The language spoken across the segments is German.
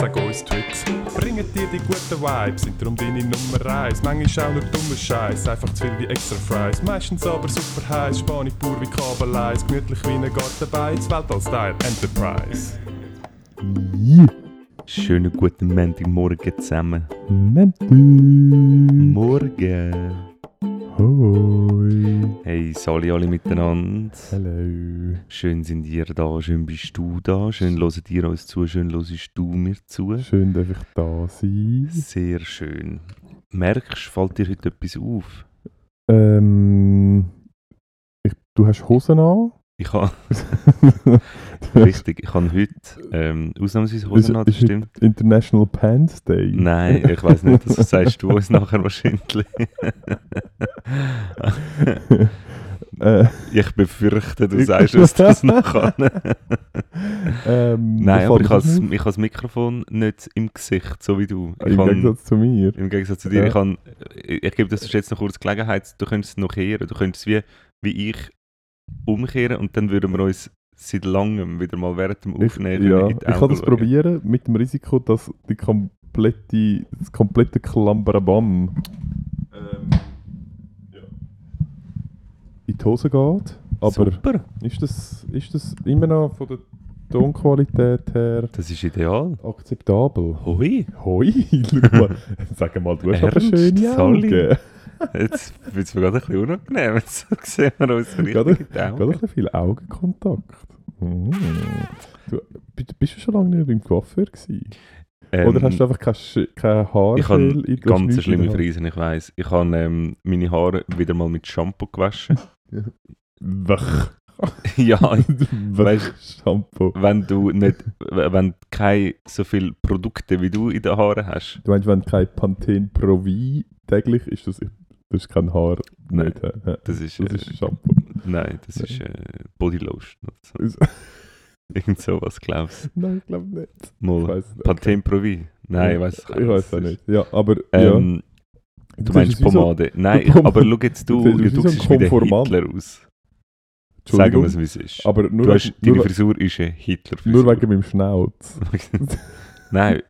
Sag uns Tricks, bringen dir die guten Vibes, sind darum deine Nummer 1. Manchmal auch nur dummer Scheiß, einfach zu viel wie extra Fries. Meistens aber super heiß, Spanisch pur wie Kabeleis, gemütlich wie ein Gartenbeiz, Weltall-Style Enterprise. Schönen guten Montagmorgen zusammen. Menti. Morgen. Hoi. Hey, sali alle miteinander. Hallo. Schön sind ihr da, schön bist du da, schön hören ihr uns zu, schön hörst du mir zu. Schön, dass ich da sein. Sehr schön. Merkst, fällt dir heute etwas auf? Ähm, ich, du hast Hosen an? Ich habe, richtig, ich habe heute ähm, ausnahmsweise Hosen an, das ist heute stimmt. International Pants Day. Nein, ich weiß nicht, das sagst du uns nachher wahrscheinlich. äh, Ich befürchte, du sagst uns das nachher. ähm, Nein, aber ich habe das- Mikrofon nicht im Gesicht, so wie du. Ich Im habe, Gegensatz zu mir. Im Gegensatz zu dir, Ja. ich, kann, ich, ich gebe das jetzt noch kurz Gelegenheit, du könntest es noch kehren. Du könntest wie, wie ich umkehren und dann würden wir uns seit langem wieder mal während dem Ich, Aufnehmen ja, in die ich kann das schauen. probieren, mit dem Risiko, dass die komplette, das komplette Klamberabam ähm, ja, in die Hose geht. Aber Super, ist das, ist das immer noch von der Tonqualität her das ist ideal. akzeptabel? Hoi, Hoi. Sag mal, du hast aber Ernst, schöne Sally? Augen. Jetzt wird es mir gerade ein bisschen unangenehm. Jetzt sehen wir uns so richtig Gerade ein bisschen viel Augenkontakt. Mm. Du, bist- du schon lange nicht beim Coiffeur gewesen? Oder Ähm, hast du einfach kein, kein Haar? Ich habe ganz eine schlimme Frise, ich weiss. Ich habe ähm, meine Haare wieder mal mit Shampoo gewaschen. Wach. ja, Weißt- Shampoo. wenn du nicht, wenn keine so viele Produkte wie du in den Haaren hast. Du meinst, wenn kein Pantene Pro V täglich ist, das, das ist kein Haar. Nein, Nicht? Ja, das ist, das äh, ist Shampoo. nein, das ist äh, Bodylotion. oder Ist- So. Irgend sowas, glaubst Nein, ich glaube nicht. du? Ich Mal. nicht. Pantene Pro V? Nein, ich weiß Ich weiß auch nicht. Ja, aber ja. Ähm, du siehst meinst wie so- Pomade? Nein, Pom- aber schau jetzt, du, Du du, siehst du so wie der. Hitler aus. Sagen wir es, wie es ist. aber nur, du hast, deine nur, Frisur ist eine Hitler-Frisur. nur wegen meinem Schnauz. Nein,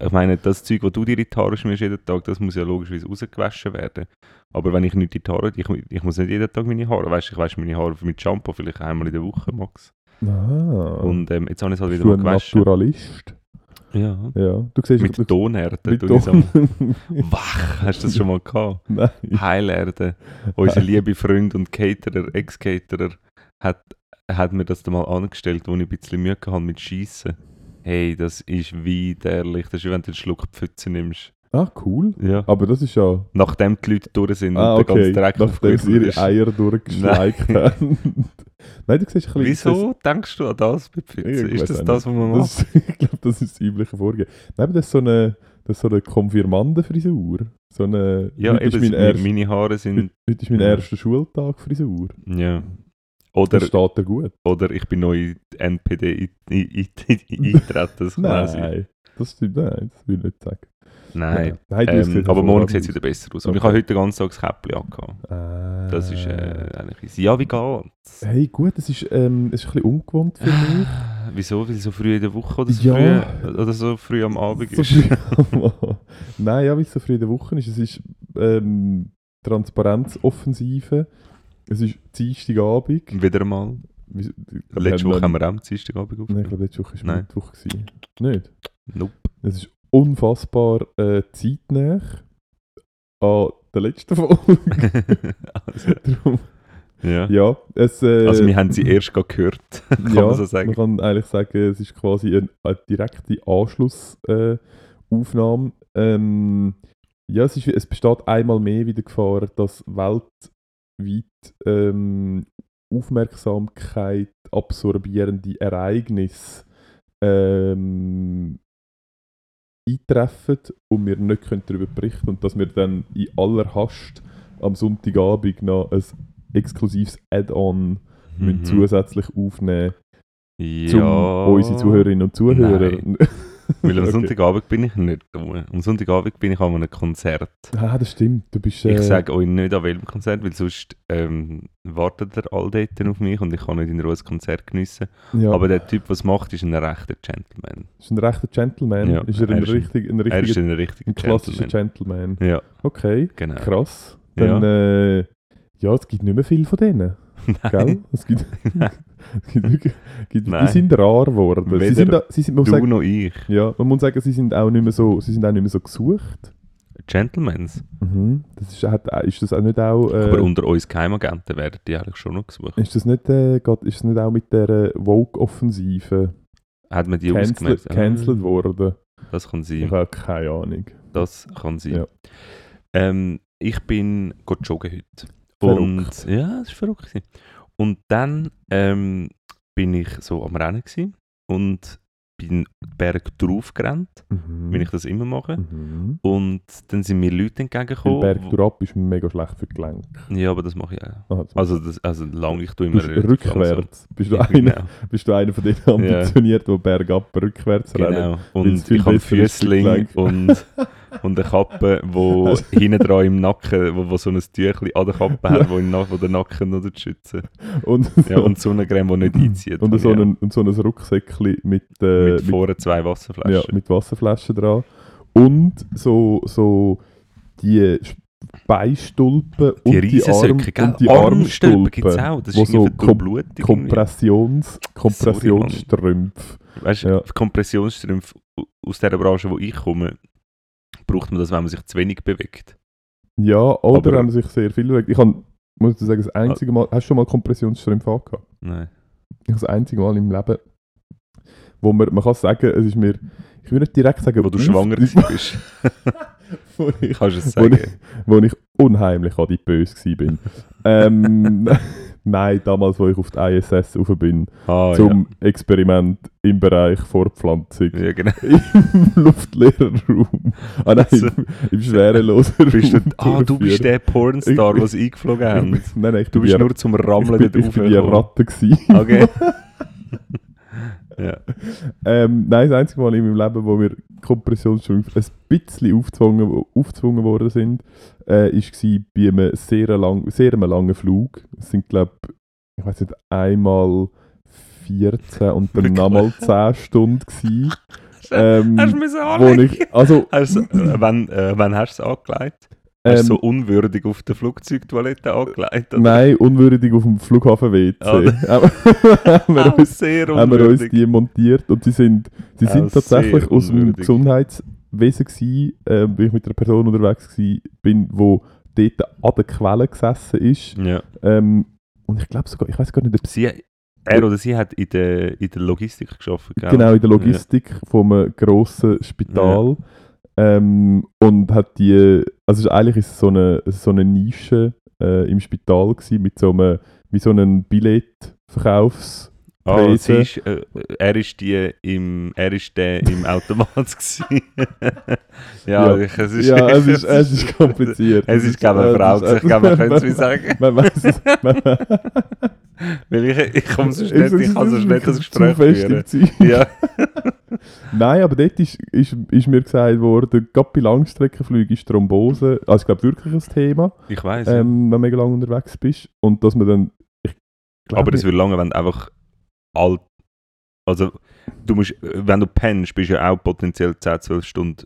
ich meine, das Zeug, das du dir in die Haare schmierst jeden Tag, das muss ja logischerweise rausgewaschen werden. Aber wenn ich nicht in die Haare, ich, ich muss nicht jeden Tag meine Haare, weißt, ich wasche meine Haare mit Shampoo vielleicht einmal in der Woche, Max. Ah. Und ähm, jetzt habe ich es halt wieder du mal gewaschen. Naturalist? Ja. Ja. Du siehst Mit du, Tonerde. mit Ton. Wach, hast du das schon mal gehabt? Nein. Heilerde. Unser liebe Freund und Caterer, Ex-Caterer, hat, hat mir das da mal angestellt, wo ich ein bisschen Mühe hatte mit Schießen. Hey, das ist widerlich. Das ist wie wenn du einen Schluck Pfütze nimmst. Ah, cool. Ja. Aber das ist ja... Nachdem die Leute durch sind Ah, und der okay. ganze Dreck auf Nachdem dem sie ihre. Eier durchgeschleicht haben. Nein, du siehst ein bisschen... Wieso denkst du an das bei Pfütze? Ist das das, was man macht? Das, ich glaube, das ist das übliche Vorgehen. Nein, das ist so eine, das ist so eine Konfirmandenfrisur. So eine... Ja, eben, mein meine, erst, meine Haare sind... heute ist mein Ja. erster Schultag-Frisur. Ja. Oder, steht dir gut. oder ich bin neu in die NPD ein- ein- ein- eingetreten. Nein, das stimmt nein, das will ich nicht sagen. Nein. Ja. Nein Ähm, aber morgen sieht es wieder besser aus. Und ich habe heute den ganzen Tag das Käppchen angehabt. aus. Das ist äh, Äh, eigentlich. Ja, wie geht's? Hey, gut, das ist, ähm, es ist ein bisschen ungewohnt für mich. Wieso? Weil so früh in der Woche oder so, Ja. früh, oder so früh am Abend So ist? früh am- Nein, ja, wie es so früh in der Woche ist. Es ist ähm, Transparenzoffensive. Es ist Dienstagabend. Wieder mal. Wie- Letzte Woche haben wir auch am Dienstagabend Nein, ich aufgenommen. glaube, letzte Woche war. Mittwoch. gewesen. Nicht? Nope. Es ist unfassbar äh, zeitnah an der letzten Folge. also, Darum, ja. ja, es, äh, Also wir haben sie erst gehört, kann ja, man so sagen. Man kann eigentlich sagen, es ist quasi eine, eine direkte Anschlussaufnahme. Äh, ähm, ja, es, ist, es besteht einmal mehr wieder Gefahr, dass weltweit ähm, Aufmerksamkeit absorbierende Ereignisse ähm, eintreffen und wir nicht können darüber berichten und dass wir dann in aller Hast am Sonntagabend noch ein exklusives Add-on Mhm. zusätzlich aufnehmen zum ja. unsere Zuhörerinnen und Zuhörer. Weil am Okay. Sonntagabend bin ich nicht da. Am Sonntagabend bin ich an einem Konzert. Ah, das stimmt. Du bist. Äh, Ich sage euch nicht an welchem Konzert, weil sonst ähm, wartet ihr all dort auf mich und ich kann nicht in Ruhe das Konzert geniessen. ja, Aber der Typ, was macht, ist ein rechter Gentleman. ist ein rechter Gentleman. Ja, ist er, er ein, ist ein- richtig, ein, Er ist richtiger, ein richtiger ein klassischer Gentleman. Gentleman. Ja, Okay, genau. krass. Dann, äh, ja, es gibt nicht mehr viel von denen. Gell? Es gibt, es gibt, wirklich, gibt die Nein. sind rar geworden. Sie sind, sie sind, man, Du sagen, noch ich. ja, man muss sagen, sie sind auch nicht mehr so, sie sind auch nicht mehr so gesucht. Gentlemans. Mhm. Das ist, hat, ist das auch nicht auch. Äh, Aber unter uns Geheimagenten werden die eigentlich schon noch gesucht. ist das nicht, äh, geht, ist das nicht auch mit der äh, Vogue-Offensive Hat man die ausgemerkt? Cancelled worden? Das kann Ich sein. habe keine Ahnung. Das kann sein. Ja. Ähm, ich bin joggen heute. Verrückt. Und ja, das war verrückt. gewesen. Und dann ähm, bin ich so am Rennen gewesen und bin Berg drauf gerannt, Mhm. wie ich das immer mache. Mhm. Und dann sind mir Leute entgegengekommen. Berg wo- durchab ist mega schlecht für die Gelenke. Ja, aber das mache ich auch. Aha, zum- Also, das, also lang, ich tue immer rückwärts. Bist du, einer, Genau. bist du einer von denen ambitioniert, die bergab rückwärts rennen? genau. weil's Und ich habe Füßling und, und eine Kappe, wo hinten dran im Nacken, wo, wo so ein Tüchli an der Kappe hat, wo, im Na wo den Nacken noch schützen. Und, Ja, und Sonnencreme, die nicht einzieht. und so, ich auch. ein, und so ein Rucksäckchen mit, äh, mit vorne zwei Wasserflaschen. ja, mit Wasserflaschen dran. Und so, so die Beistulpen die und die, Arm, gell? und die Armstülpen gibt es Armstulpen. auch. Das wo ist so kom-. Kompressions, Kompressionsstrümpfe. Weißt du, Ja. Kompressionsstrümpfe aus der Branche, wo ich komme, braucht man das, wenn man sich zu wenig bewegt. Ja, oder Aber- wenn man sich sehr viel bewegt. Ich kann, muss ich sagen, das einzige Mal, hast du schon mal Kompressionsstrümpfe angehabt? Nein. Ich habe das einzige Mal im Leben, wo man, man kann sagen, es ist mir, ich will nicht direkt sagen, Wo du schwanger bist, wo ich, kannst du es wo ich, sagen. wo ich unheimlich adipös war. ähm, nein, damals, wo ich auf die ISS rauf bin, Ah, zum Experiment im Bereich Fortpflanzung ja. ja, genau. im luftleeren Raum. Ah nein, Also, im, im schwerelosen Bist du, Raum. ah, du bist der Pornstar, Ich bin- was sie eingeflogen haben. Ich bin- Nein, nein, ich Du bin bist die- nur zum ich Rammeln bin, dort ich bin die. Ratte gewesen. Okay. ja. Ähm, nein, das einzige Mal in meinem Leben, wo wir Kompressionsstrümpfe ein bisschen aufgezwungen, aufgezwungen worden sind, äh, war bei einem sehr, lang, sehr einem langen Flug. Es sind, glaube ich, weiß nicht, einmal 14 und dann nochmal 10 Stunden gewesen. ähm, Hast du mich so anlegen? ich, also, du, äh, wann, äh, wann hast du es angelegt? Hast ähm, so unwürdig auf der Flugzeugtoilette angelegt? oder? nein, unwürdig auf dem Flughafen WC. Ah, haben wir uns haben wir uns die montiert und sie sind, sie Auch sind tatsächlich aus dem. Gesundheitswesen gewesen, äh, weil ich mit einer Person unterwegs war, bin, wo dort an der Quelle gesessen ist. Ja. Ähm, und ich glaube sogar, ich weiß gar nicht, ob sie er oder sie hat in der, in der Logistik geschafft, genau in der Logistik von einem grossen Spital ähm, und hat die, also eigentlich ist es so eine, so eine Nische äh, im Spital gewesen, mit so einem, wie so einem Billetverkaufs Sie ist, äh, er ist die im, er ist der im Automat ja, Ja. Es ist, ja, es ist, es ist kompliziert. Es ist, glaube ich, eine Frau. Ich glaube, man könnte es wie sagen. Man weiß es. Weil ich, ich komme Es nicht, ich kann ist nicht das Gespräch führen. Ja. Nein, aber dort ist, ist, ist mir gesagt worden, gerade bei Langstreckenflügen ist Thrombose, also ich glaube wirklich ein Thema, Ich weiß. ähm, wenn du mega lange unterwegs bist. Und dass man dann, ich glaube, Aber es würde lange, wenn du einfach alt. Also, du musst, wenn du pennst, bist du ja auch potenziell 10, 12 Stunden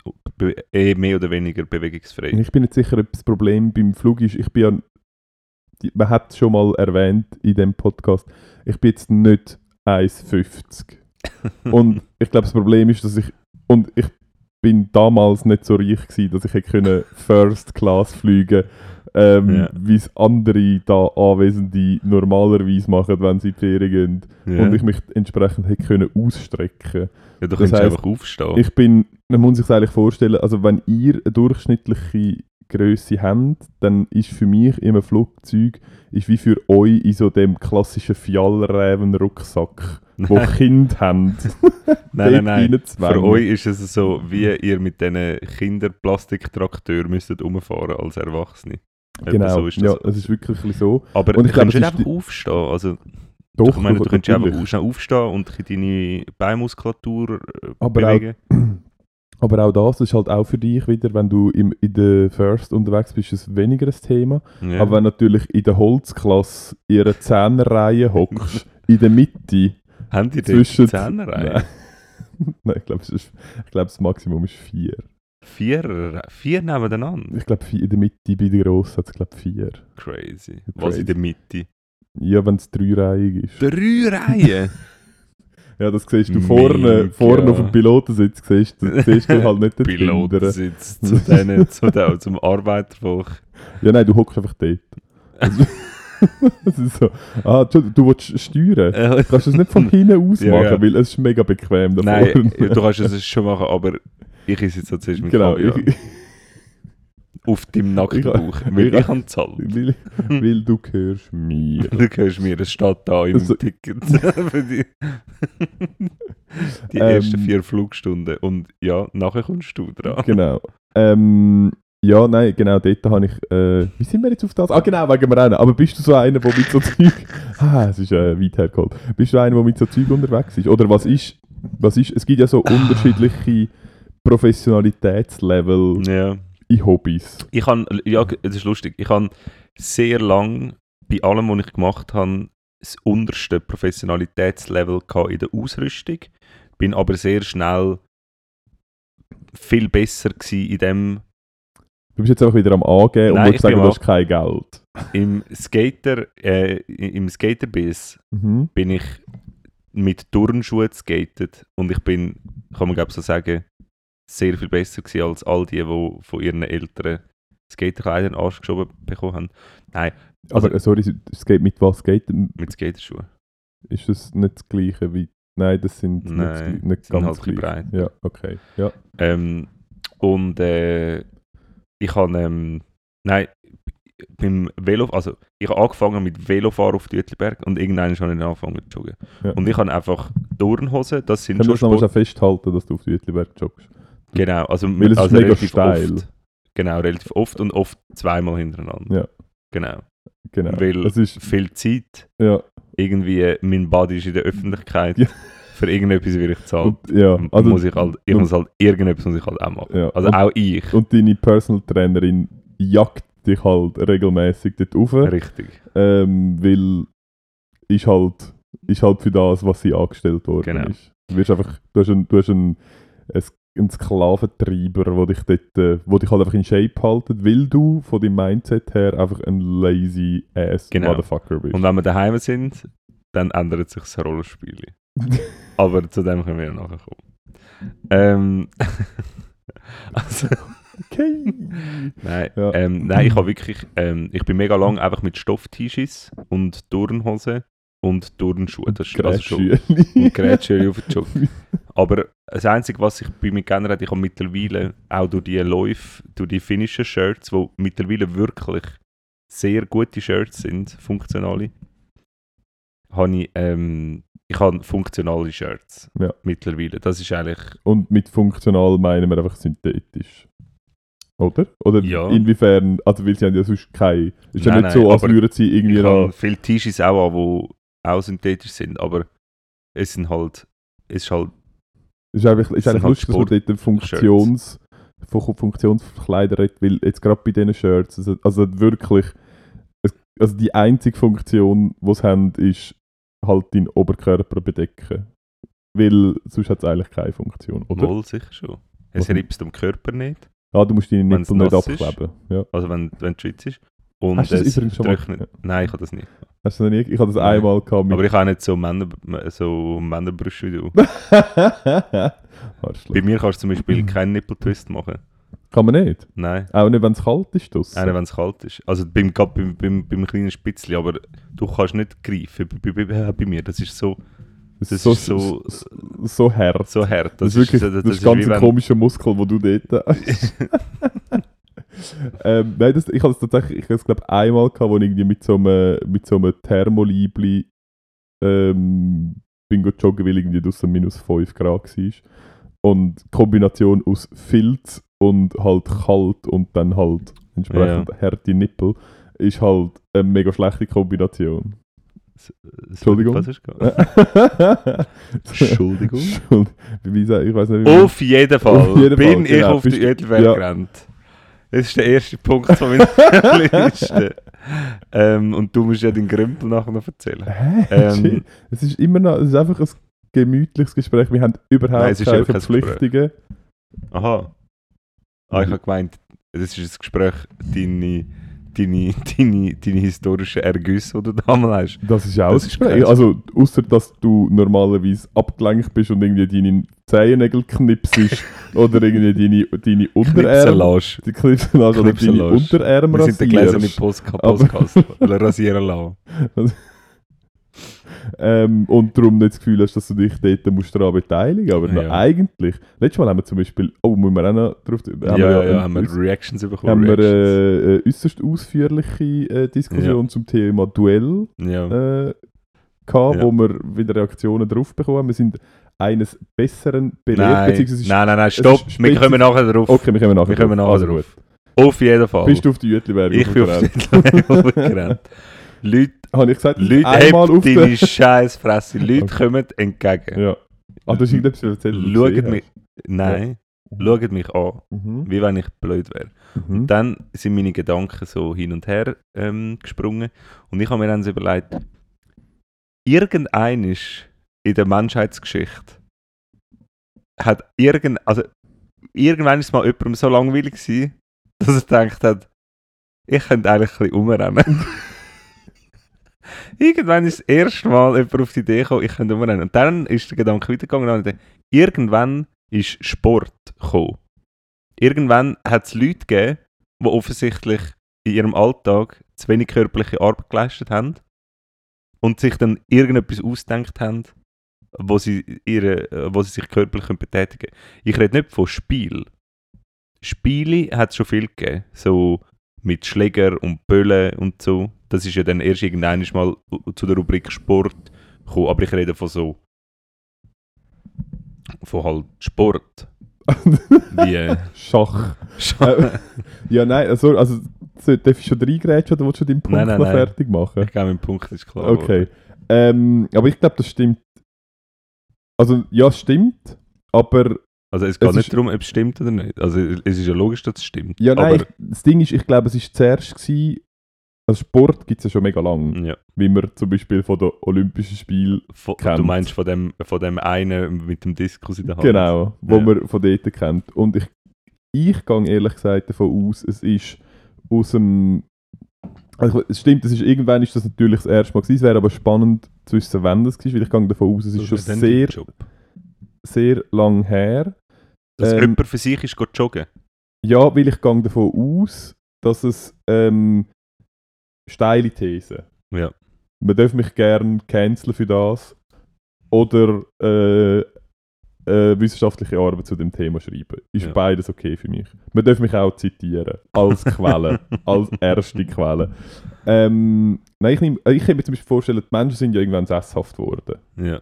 eh mehr oder weniger bewegungsfrei. ich bin nicht sicher, ob das Problem beim Flug ist, ich bin ja, man hat es schon mal erwähnt in dem Podcast, ich bin jetzt nicht 1,50. Und ich glaube, das Problem ist, dass ich, und ich bin damals nicht so reich gewesen, dass ich hätte können First Class fliegen ähm, Ja. wie es andere da Anwesende normalerweise machen, wenn sie in die Ferien gehen. Ja. Und ich mich entsprechend hätte können ausstrecken ja, du das heisst, einfach aufstehen. Ich bin, man muss sich eigentlich vorstellen, also wenn ihr eine durchschnittliche Größe habt, dann ist für mich einem Flugzeug, ist wie für euch in so dem klassischen Fjallräven-Rucksack, wo Nein. Kinder haben. nein, nein, nein. Für euch ist es so, wie ihr mit diesen Kinderplastiktraktoren müsstet umfahren als Erwachsene. Genau, So ist das. ja, es ist wirklich so. Aber und du ich glaube, kannst nicht einfach aufstehen. Also, Doch, ich meine, du könntest einfach natürlich. au- schnell aufstehen und deine Beinmuskulatur äh, Aber auch- bewegen. Aber auch das ist halt auch für dich wieder, wenn du im, in der First unterwegs bist, ist es weniger ein Thema. Ja. Aber wenn du natürlich in der Holzklasse in einer Zehnerreihe hockst, in der Mitte, Haben die denn Zehnerreihe? Nein. Nein, ich glaube, glaub, das Maximum ist vier. Vier, vier nebeneinander? Ich glaube, in der Mitte bei der Grossen hat es glaube vier. Crazy. Was Crazy. in der Mitte? Ja, wenn es dreireihig ist. Drei Reihen? Ja, das siehst du Mega. vorne, vorne auf dem Pilotensitz, siehst, du- siehst du halt nicht den. Pilotensitz zu denen, zu den, zum Arbeitervolk. Ja, nein, du hockst einfach dort. Das ist so. Ah, du, du willst steuern. Du kannst das nicht von hinten aus Ja, machen, ja. weil es ist mega bequem da Nein, vorne. du kannst es schon machen, aber ich esse jetzt zuerst mit Genau, ich, auf deinem nackten Bauch. Weil ich- habe gezahlt. weil, weil du gehörst mir. Du hörst mir, es steht da im Also- Ticket. Für die die ersten Ähm, vier Flugstunden. Und ja, nachher kommst du dran. Genau. Ähm, ja, nein, genau, dort habe ich. Äh, wie sind wir jetzt auf das? Ah, genau, wegen dem Rennen. Aber bist du so einer, der mit so Zeug. ah, es ist äh, weit hergeholt. Bist du einer, der mit so Zeug unterwegs ist? Oder was ist. Was ist es gibt ja so unterschiedliche Professionalitätslevel Ja. in Hobbys. Ich habe, ja, es ist lustig, ich habe sehr lang bei allem, was ich gemacht habe, das unterste Professionalitätslevel in der Ausrüstung. Bin aber sehr schnell viel besser gewesen in dem, Du bist jetzt einfach wieder am Angehen und Nein, willst ich sagen, du hast kein Geld. im Skater, äh, im Skaterbiss Mhm. bin ich mit Turnschuhen skatet und ich bin, kann man glaube ich so sagen, sehr viel besser gewesen als all die, die von ihren Eltern Skaterkleider in den Arsch geschoben bekommen haben. Nein, Aber Also- äh, sorry, geht mit was geht? mit Skaterschuhen. Ist das nicht das gleiche wie. Nein, das sind nicht, Nein, Gleiche- nicht sind ganz halt gleich. breit. Ja, okay. Ja. Ähm, und äh, ich habe, ähm, nein, beim Velo, also ich habe angefangen mit Velofahren auf Dütliberg und irgendwann habe ich angefangen zu joggen. Ja. Und ich habe einfach Turnhosen, das sind wir schon nochmal Sport. festhalten, dass du auf Jütliberg joggst? Genau, also, Weil es also ist mega relativ steil. oft. Genau, relativ oft und oft zweimal hintereinander. Ja. Genau. Genau. Weil es ist, viel Zeit, ja, irgendwie mein Body ist in der Öffentlichkeit, Ja. für irgendetwas will ich zahlen. ja, also, muss ich, halt, ich und- muss halt, irgendetwas muss ich halt auch machen. ja. Also und, auch ich. und deine Personal Trainerin jagt dich halt regelmäßig dort rauf, Richtig. ähm, weil ist halt, ist halt für das, was sie angestellt worden Genau. ist. Du, wirst einfach, du hast einen, du hast einen einen Sklaventreiber, der dich, dort, äh, wo dich halt einfach in Shape haltet, weil du von deinem Mindset her einfach ein lazy ass Genau. Motherfucker bist. Und wenn wir daheim sind, dann ändert sich das Rollenspiel. Aber zu dem können wir ja nachher kommen. Ähm, also, okay. nein, Ja. ähm, nein, ich habe wirklich, ähm, ich bin mega lang einfach mit Stoff-T-Shirts und Turnhosen und Turnschuhe. Das ist also schon und Gerätschöli auf den Jog. Aber das Einzige, was sich bei mir hat, ich habe mittlerweile auch durch die Läufe, durch die finnischen Shirts, die mittlerweile wirklich sehr gute Shirts sind, funktionale, habe ich, ähm, ich habe funktionale Shirts Ja. mittlerweile. Das ist eigentlich, Und mit funktional meinen wir einfach synthetisch. Oder? Oder Ja. inwiefern, also weil sie haben ja sonst keine. Ist ja Nein, nicht so, nein, als aber würden sie irgendwie ich habe viele T-Shirts auch an, die auch synthetisch sind, aber es sind halt, es ist halt, Ist eigentlich, ist eigentlich halt lustig, dass man dort Funktions, von Funktionskleider redet, weil jetzt gerade bei diesen Shirts, also, also wirklich, es, also die einzige Funktion, die sie haben, ist halt deinen Oberkörper bedecken. Weil sonst hat es eigentlich keine Funktion, oder? wohl sicher schon. Es Was- riebst am Körper nicht, Ja, du musst deine Nippel nicht abkleben. Ja. also wenn, wenn du schwitzt. Und Hast du das übrigens schon mal-. Nein, ich habe das nicht. Hast du noch nie? Ich habe das Nein. einmal gehabt mit. Aber ich habe nicht so, Männer, so Männerbrüste wie du. Bei mir kannst du zum Beispiel keinen Nippeltwist machen. Kann man nicht. Nein. Auch nicht, wenn es kalt ist. draussen. Einer, wenn es kalt ist. Also beim, gerade beim, beim, beim kleinen Spitzli, aber du kannst nicht greifen. Bei, bei, bei, mir, das ist so, das das ist ist so, so- so, so hart. so hart. Das, ist wirklich so- das, ist ganz ein komischer Muskel, den du dort hast. ähm, nein, das, ich habe es tatsächlich, ich habe es glaube einmal gehabt, wo ich irgendwie mit so einem, mit so einem Thermolibli ähm, bin joggen, weil irgendwie draussen minus 5 Grad war. Und die Kombination aus Filz und halt kalt und dann halt entsprechend harte Nippel ist halt eine mega schlechte Kombination. Entschuldigung. Was ist? Entschuldigung. Entschuldigung. Ich weiß nicht, wie Auf jeden Fall Auf jeden bin Fall, ich genau. auf die Edelwelt ja. gerannt. Das ist der erste Punkt von meiner Liste. ähm, und du musst ja den Grümpel nachher noch erzählen. Hä? Ähm, es ist immer noch, es ist einfach ein gemütliches Gespräch. Wir haben überhaupt Nein, es ist keine Verpflichtungen. Aha. Ah, ich habe gemeint, das ist ein Gespräch, deine, deine, deine, deine historischen Ergüsse, die du damals hast. Das ist auch Das ist kein- Also, außer dass du normalerweise abgelenkt bist und irgendwie deine Zehennägel knipsest oder irgendwie deine, deine Unterarme. Die Knipsen oder deine. Unterarme Wir sind der gläserne rasierst. Postka- Podcast. Oder rasieren lassen. Ähm, und darum nicht das Gefühl hast, dass du dich dort musst daran beteiligen Aber noch Ja. eigentlich, letztes Mal haben wir zum Beispiel, oh, muss man auch noch drauf, Ja, ja, ja, haben wir Reactions bekommen. haben wir Reactions. äh, eine äußerst ausführliche äh, Diskussion zum Thema Duell äh, gehabt, wo wir wieder Reaktionen drauf bekommen haben. Wir sind eines Besseren belehrt, Nein, beziehungsweise nein, nein, nein, stopp. Wir kommen nachher drauf. Okay, wir kommen nachher Wir kommen drauf. nachher Also drauf. Auf jeden Fall. Bist du auf die Jütliberg ich bin auf die gerannt. Leute, Habe ich gesagt, Leute einmal auf deine scheiß Fresse. Leute Okay. kommen entgegen. Ja. Ah, du hast irgendetwas erzählt, Schaut mich, nein, schaut mich an. Mhm. wie wenn ich blöd wäre. Mhm. Dann sind meine Gedanken so hin und her ähm, gesprungen und ich habe mir dann überlegt, irgendein in der Menschheitsgeschichte hat irgend, also irgendwann ist mal jemandem so langweilig gewesen, dass er gedacht hat, ich könnte eigentlich ein bisschen umrennen. irgendwann ist das erste Mal jemand auf die Idee gekommen, ich könnte umrennen. Und dann ist der Gedanke weitergegangen und dann, irgendwann ist Sport gekommen. Irgendwann hat es Leute gegeben, die offensichtlich in ihrem Alltag zu wenig körperliche Arbeit geleistet haben und sich dann irgendetwas ausgedacht haben, wo sie, ihre, wo sie sich körperlich betätigen können. Ich rede nicht von Spiel. Spiele hat es schon viel gegeben, so mit Schläger und Böllen und so. Das ist ja dann erst irgendwann mal zu der Rubrik Sport gekommen, aber ich rede von so von halt Sport. Wie äh, Schach. Schach. Äh, ja, nein, also, also so, darf ich schon reingrätschen oder willst du deinen Punkt Nein, nein, noch nein. fertig machen? Ich glaube, mein Punkt ist klar. Okay. Ähm, aber ich glaube, das stimmt. Also, ja, stimmt, aber Also es geht Es nicht darum, ob es stimmt oder nicht. Also es ist ja logisch, dass es stimmt. ja, nein, ich, das Ding ist, ich glaube, es ist zuerst gewesen, also Sport gibt es ja schon mega lang, ja. wie man zum Beispiel von den Olympischen Spielen, Von, Kennt. du meinst von dem, von dem einen mit dem Diskus in der Hand? genau, wo Ja. man von dort kennt. Und ich, ich gehe ehrlich gesagt davon aus, es ist aus dem, also es stimmt, es ist, irgendwann ist das natürlich das erste Mal gewesen, es wäre aber spannend zu wissen, wann das war, weil ich gehe davon aus, es ist Das schon sehr, sehr lang her. Dass ähm, jemand für sich ist, geht joggen. Ja, weil ich gehe davon aus, dass es ähm, steile These. Ja. Man darf mich gerne canceln für das oder äh, äh, wissenschaftliche Arbeit zu dem Thema schreiben. Ist Ja. beides okay für mich. Man darf mich auch zitieren als Quelle, als erste Quelle. Ähm, nein, ich, nehm, ich kann mir zum Beispiel vorstellen, die Menschen sind ja irgendwann sesshaft geworden. Ja.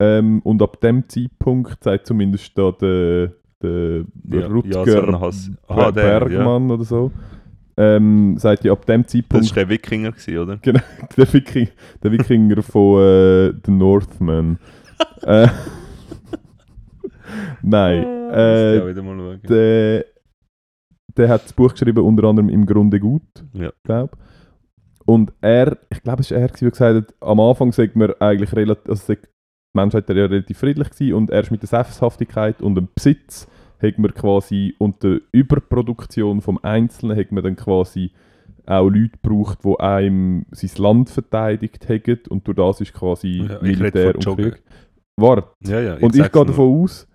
Ähm, und ab dem Zeitpunkt sagt zumindest da der, der Ja, Rutger Hass- Ber- Aha, der, Bergmann oder so, ähm, sagt ja ab dem Das Zeitpunkt war der Wikinger, gewesen, oder? der, Viking, der Wikinger von äh, The Northman. äh, nein, Müsste äh, der, der hat das Buch geschrieben, unter anderem im Grunde gut, Ja. glaube Und er, ich glaube, es war er, der gesagt hat, am Anfang sagt man eigentlich relativ, also die Menschheit ja relativ friedlich gewesen und erst mit der Sesshaftigkeit und dem Besitz hat man quasi und der Überproduktion vom Einzelnen hat man dann quasi auch Leute braucht, die einem sein Land verteidigt haben und durch das ist quasi Ja, ich Militär und. Krieg. Warte, Ja, ja. und ich gehe davon aus,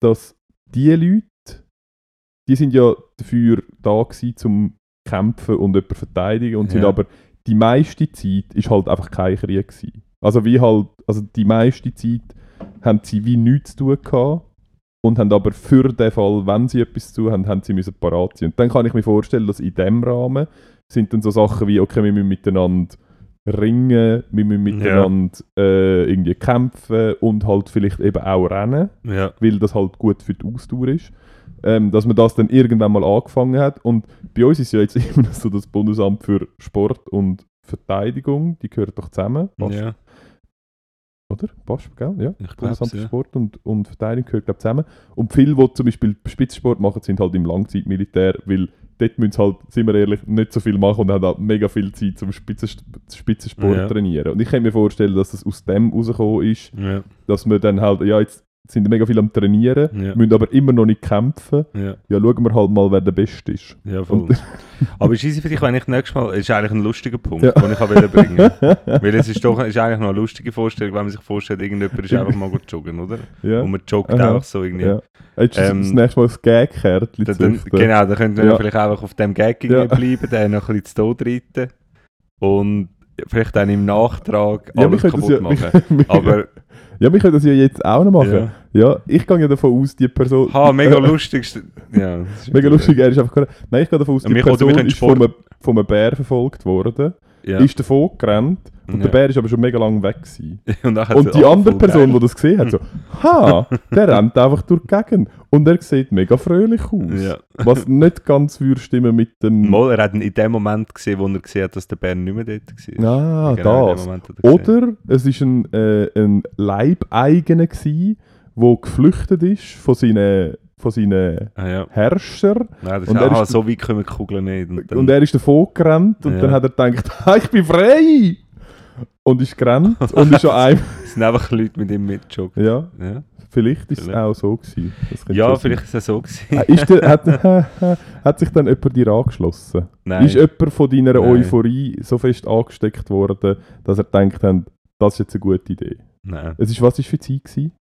dass die Leute, die sind ja dafür da gewesen, zum kämpfen und jemanden verteidigen und sind aber die meiste Zeit ist halt einfach kein Krieg gewesen. Also wie halt, also die meiste Zeit haben sie wie nichts zu tun gehabt und haben aber für den Fall, wenn sie etwas zu haben, haben sie müssen parat sein. Und dann kann ich mir vorstellen, dass in dem Rahmen sind dann so Sachen wie, okay, wir müssen miteinander ringen, wir müssen miteinander äh, irgendwie kämpfen und halt vielleicht eben auch rennen Ja. weil das halt gut für die Ausdauer ist. Ähm, dass man das dann irgendwann mal angefangen hat. Und bei uns ist ja jetzt immer so das Bundesamt für Sport und Verteidigung, die gehören doch zusammen. Ja. Oder? Passt, gell? Ja. Ich Bundesamt für ja. Sport und, und Verteidigung gehört glaub, zusammen. Und viele, die zum Beispiel Spitzensport machen, sind halt im Langzeitmilitär, weil dort müssen sie halt, sind wir ehrlich, nicht so viel machen und haben halt mega viel Zeit zum Spitzen, Spitzensport Ja. trainieren. Und ich kann mir vorstellen, dass das aus dem rausgekommen ist, Ja. dass wir dann halt, ja, jetzt sind mega viel am Trainieren, Ja. müssen aber immer noch nicht kämpfen. Ja. Ja, schauen wir halt mal, wer der Beste ist. Ja, voll. Aber ist easy für dich, wenn ich nächstes Mal, ist eigentlich ein lustiger Punkt, Ja. den ich auch wollte bringen Weil es ist doch ist eigentlich noch eine lustige Vorstellung, wenn man sich vorstellt, irgendjemand ist einfach mal gut joggen, oder? ja. Und man joggt Aha. einfach so irgendwie. ja. Jetzt ist Ähm, das nächste Mal das Gag-Kärtchen genau, dann könnte man Ja. vielleicht einfach auf dem Gag Ja. bleiben, dann noch ein bisschen zu Tod reiten und vielleicht dann im Nachtrag Ja, alles kaputt ja, machen. Aber, ja, wir können das ja jetzt auch noch machen. ja. Ja, ich gehe ja davon aus, die Person... Ha, mega lustig. Ja, Mega lustig, er ist einfach... Nein, ich gehe davon aus, die Person ist von einem, von einem Bär verfolgt worden, Ja. ist davon gerannt und Ja. der Bär ist aber schon mega lang weg gewesen. und Und die auch andere Person, geil. die das gesehen hat, so, ha, der rennt einfach durch die Gegend und er sieht mega fröhlich aus. Ja. Was nicht ganz würde stimmen mit dem... Mal, er hat ihn in dem Moment gesehen, wo er gesehen hat, dass der Bär nicht mehr dort war. Ah, Genau, das. Moment er. Oder es war ein, äh, ein Leibeigener, der geflüchtet ist von seinen, von seinen Ah, ja. Herrschern. Nein, das Und ist, er ist- so weit kommen die Kugeln nicht. Und Und er ist davon gerannt und Ja. dann hat er gedacht, «Ah, ich bin frei! Und ist gerannt und ist an einem... es sind einfach Leute mit ihm mitgejoggt. Ja, Ja, vielleicht ist es auch so gewesen. Ja vielleicht ist es so gewesen. Äh, ist der, hat, hat sich dann jemand dir angeschlossen? Nein. Ist jemand von deiner Nein. Euphorie so fest angesteckt worden, dass er denkt hat, das ist jetzt eine gute Idee? Nein. Es ist, was war für Zeit? Gewesen?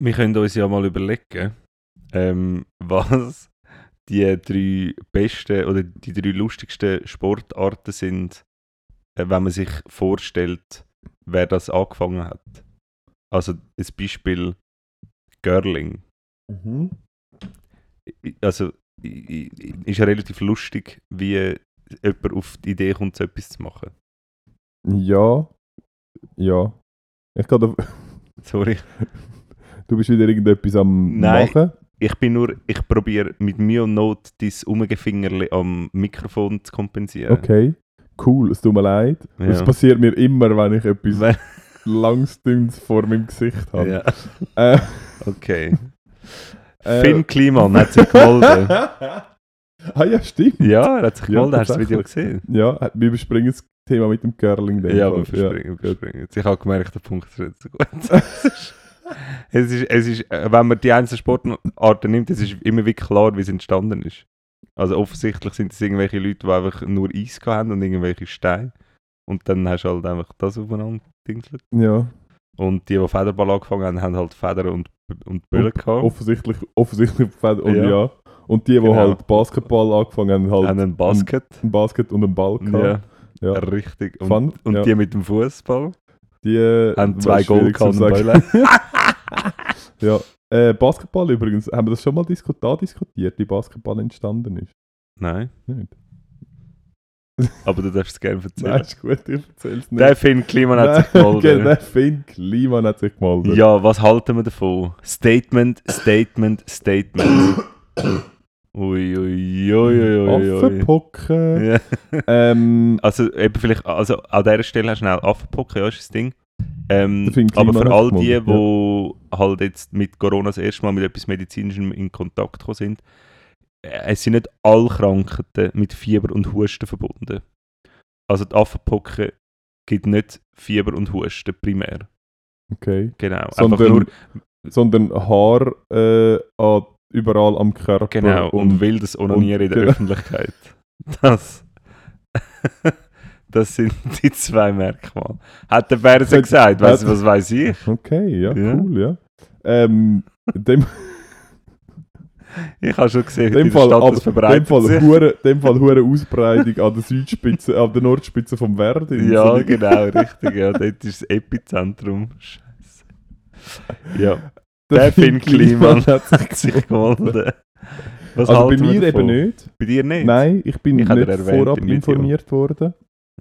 Wir können uns ja mal überlegen, ähm, was die drei besten oder die drei lustigsten Sportarten sind, äh, wenn man sich vorstellt, wer das angefangen hat. Also ein Beispiel Girling. Mhm. Also ist ja relativ lustig, wie jemand auf die Idee kommt, so etwas zu machen. Ja. Ja. Ich kann da, Sorry. du bist wieder irgendetwas am Nein. machen. Ich bin nur, ich probiere mit Mühe und Not dein Umgefingerli am Mikrofon zu kompensieren. Okay. Cool, es tut mir leid. Ja. Das passiert mir immer, wenn ich etwas Langstündes vor meinem Gesicht habe. Ja, Äh, okay. äh, Finn Kliman hat sich gemeldet. ah ja, stimmt. Ja, er hat sich Ja, gemeldet. Hast du das Video gesehen? Ja, wir überspringen das Thema mit dem Curling. Ja, wir überspringen, wir überspringen. Ich habe gemerkt, der Punkt ist nicht so gut. Es ist, es ist, äh, wenn man die einzelnen Sportarten nimmt, es ist immer wirklich klar, wie es entstanden ist. Also offensichtlich sind es irgendwelche Leute, die einfach nur Eis haben und irgendwelche Steine. Und dann hast du halt einfach das aufeinander dingselt. Ja, Und die, die Federball angefangen haben, haben halt Federn und, und Böllen gehabt. offensichtlich, offensichtlich Fed- und Ja. ja. Und die, die Genau. halt Basketball angefangen haben, halt haben einen Basket. ein Basket und einen Ball gehabt. ja. Ja. richtig. Und, Fun, und ja. die mit dem Fußball Die haben zwei Goal gehabt und. Böllen. Ja. Äh, Basketball übrigens, haben wir das schon mal diskut da diskutiert, wie Basketball entstanden ist? Nein, Nicht? aber du darfst es gerne erzählen. Nein, ist gut, ich erzähl's nicht. Der Finn Kliman hat sich Nein, gemeldet. Der Finn Kliman hat sich gemeldet. Ja, was halten wir davon? Statement, Statement, Statement. Ui, ui, ui, ui, ui, ui. Affenpocken. Ja. Ähm, Also, eben vielleicht, also an dieser Stelle hast du schnell Affenpocken, ja, ist das Ding. Ähm, aber für all die, gemeldet, die halt jetzt mit Corona das erste Mal mit etwas Medizinischem in Kontakt gekommen sind, äh, es sind nicht alle Krankheiten mit Fieber und Husten verbunden. Also die Affenpocken gibt nicht Fieber und Husten primär. okay. Genau. Sondern, nur, sondern Haar äh, überall am Körper. genau, und, wildes Onanieren in der genau. Öffentlichkeit. Das, das sind die zwei Merkmale. Hat der Berse gesagt, weiss, was weiß ich? Okay, ja, Ja. cool, ja. Ähm, dem, Ich habe schon gesehen, dem Fall, Stadt das in dem verbreitet Fall, sich. hure, dem Fall hure Ausbreitung an der Südspitze, an der Nordspitze vom Verdin. Ja, genau, richtig. Ja, dort ist das Epizentrum. Scheiße. Ja, der der Finn Kliman hat sich gemeldet. Was Also bei mir davon? eben nicht. Bei dir nicht? Nein, ich bin Ich nicht vorab informiert worden.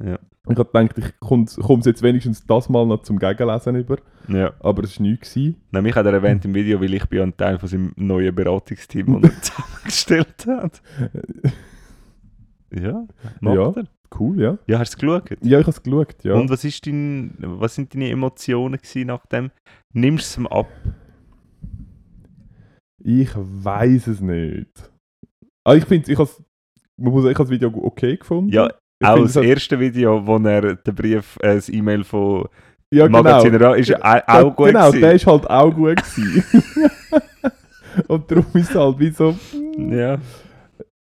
Ja. Ich habe gedacht, ich komme jetzt wenigstens das mal noch zum Gegenlesen über, Ja. aber es war nichts. gewesen. Nein, mich hat er erwähnt im Video, weil ich bin ein Teil von seinem neuen Beratungsteam, das er zusammengestellt hat. Ja, macht Ja. er. Cool, ja. Ja, hast du es geschaut? Ja, ich habe es geschaut, ja. Und was, ist dein, was sind deine Emotionen nach dem? Nimmst du es ihm ab? Ich weiß es nicht. Ah, ich finde, muss ich habe das Video okay gefunden. Ja, ich auch das hat- erste Video, wo er den Brief, äh, das E-Mail von ja, genau. Magazin Ra- ist ja au- Ja, auch gut Genau, gewesen. der ist halt auch gut gewesen. Und darum ist es halt wie so mm, Ja,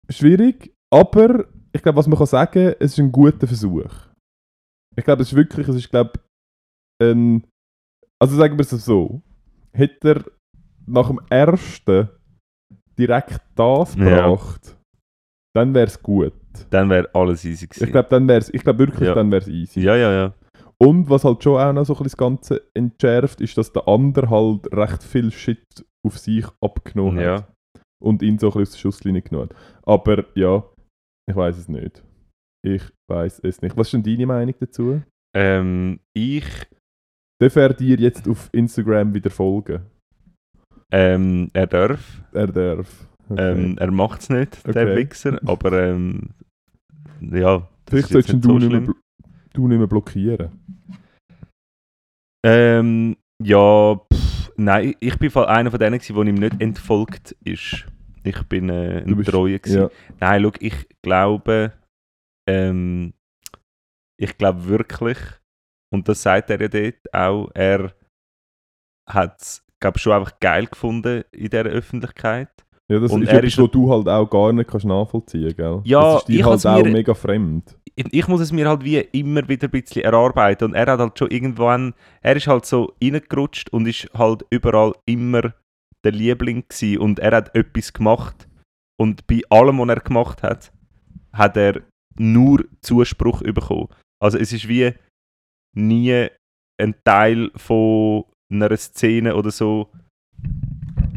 schwierig. Aber ich glaube, was man kann sagen, es ist ein guter Versuch. Ich glaube, es ist wirklich, es ist glaube ein, also sagen wir es so, hätte er nach dem ersten direkt das Ja. gebracht, dann wäre es gut. Dann wäre alles easy gewesen. Ich glaube, dann wär's, ich glaube wirklich, Ja. dann wäre es easy. ja, ja, ja. Und was halt schon auch noch so ein bisschen das Ganze entschärft, ist, dass der andere halt recht viel Shit auf sich abgenommen Ja. hat. Und ihn so ein bisschen aus der Schusslinie genommen hat. Aber ja, ich weiß es nicht. Ich weiß es nicht. Was ist denn deine Meinung dazu? Ähm, ich, Darf er dir jetzt auf Instagram wieder folgen? ähm, er darf, Er darf. Okay. ähm, er macht es nicht, der Okay. Wichser, aber ähm, ja, Vielleicht solltest du, so nicht mehr, du nicht mehr blockieren. Ähm, ja, pff, nein, ich bin voll einer von denen, der ihm nicht entfolgt ist. Ich bin äh, ein bist- Treue. gewesen. Ja. Nein, schau, ich glaube, ähm, ich glaube wirklich, und das sagt er ja dort auch, er hat es, glaube schon einfach geil gefunden in dieser Öffentlichkeit. Ja, das Und ist er etwas, ist- was du halt auch gar nicht kannst nachvollziehen gell? Ja, das ist dir ich halt auch mir- mega fremd. ich, ich muss es mir halt wie immer wieder ein bisschen erarbeiten. Und er hat halt schon irgendwann, er ist halt so reingerutscht und ist halt überall immer der Liebling gewesen. Und er hat etwas gemacht. Und bei allem, was er gemacht hat, hat er nur Zuspruch bekommen. Also es ist wie nie ein Teil von einer Szene oder so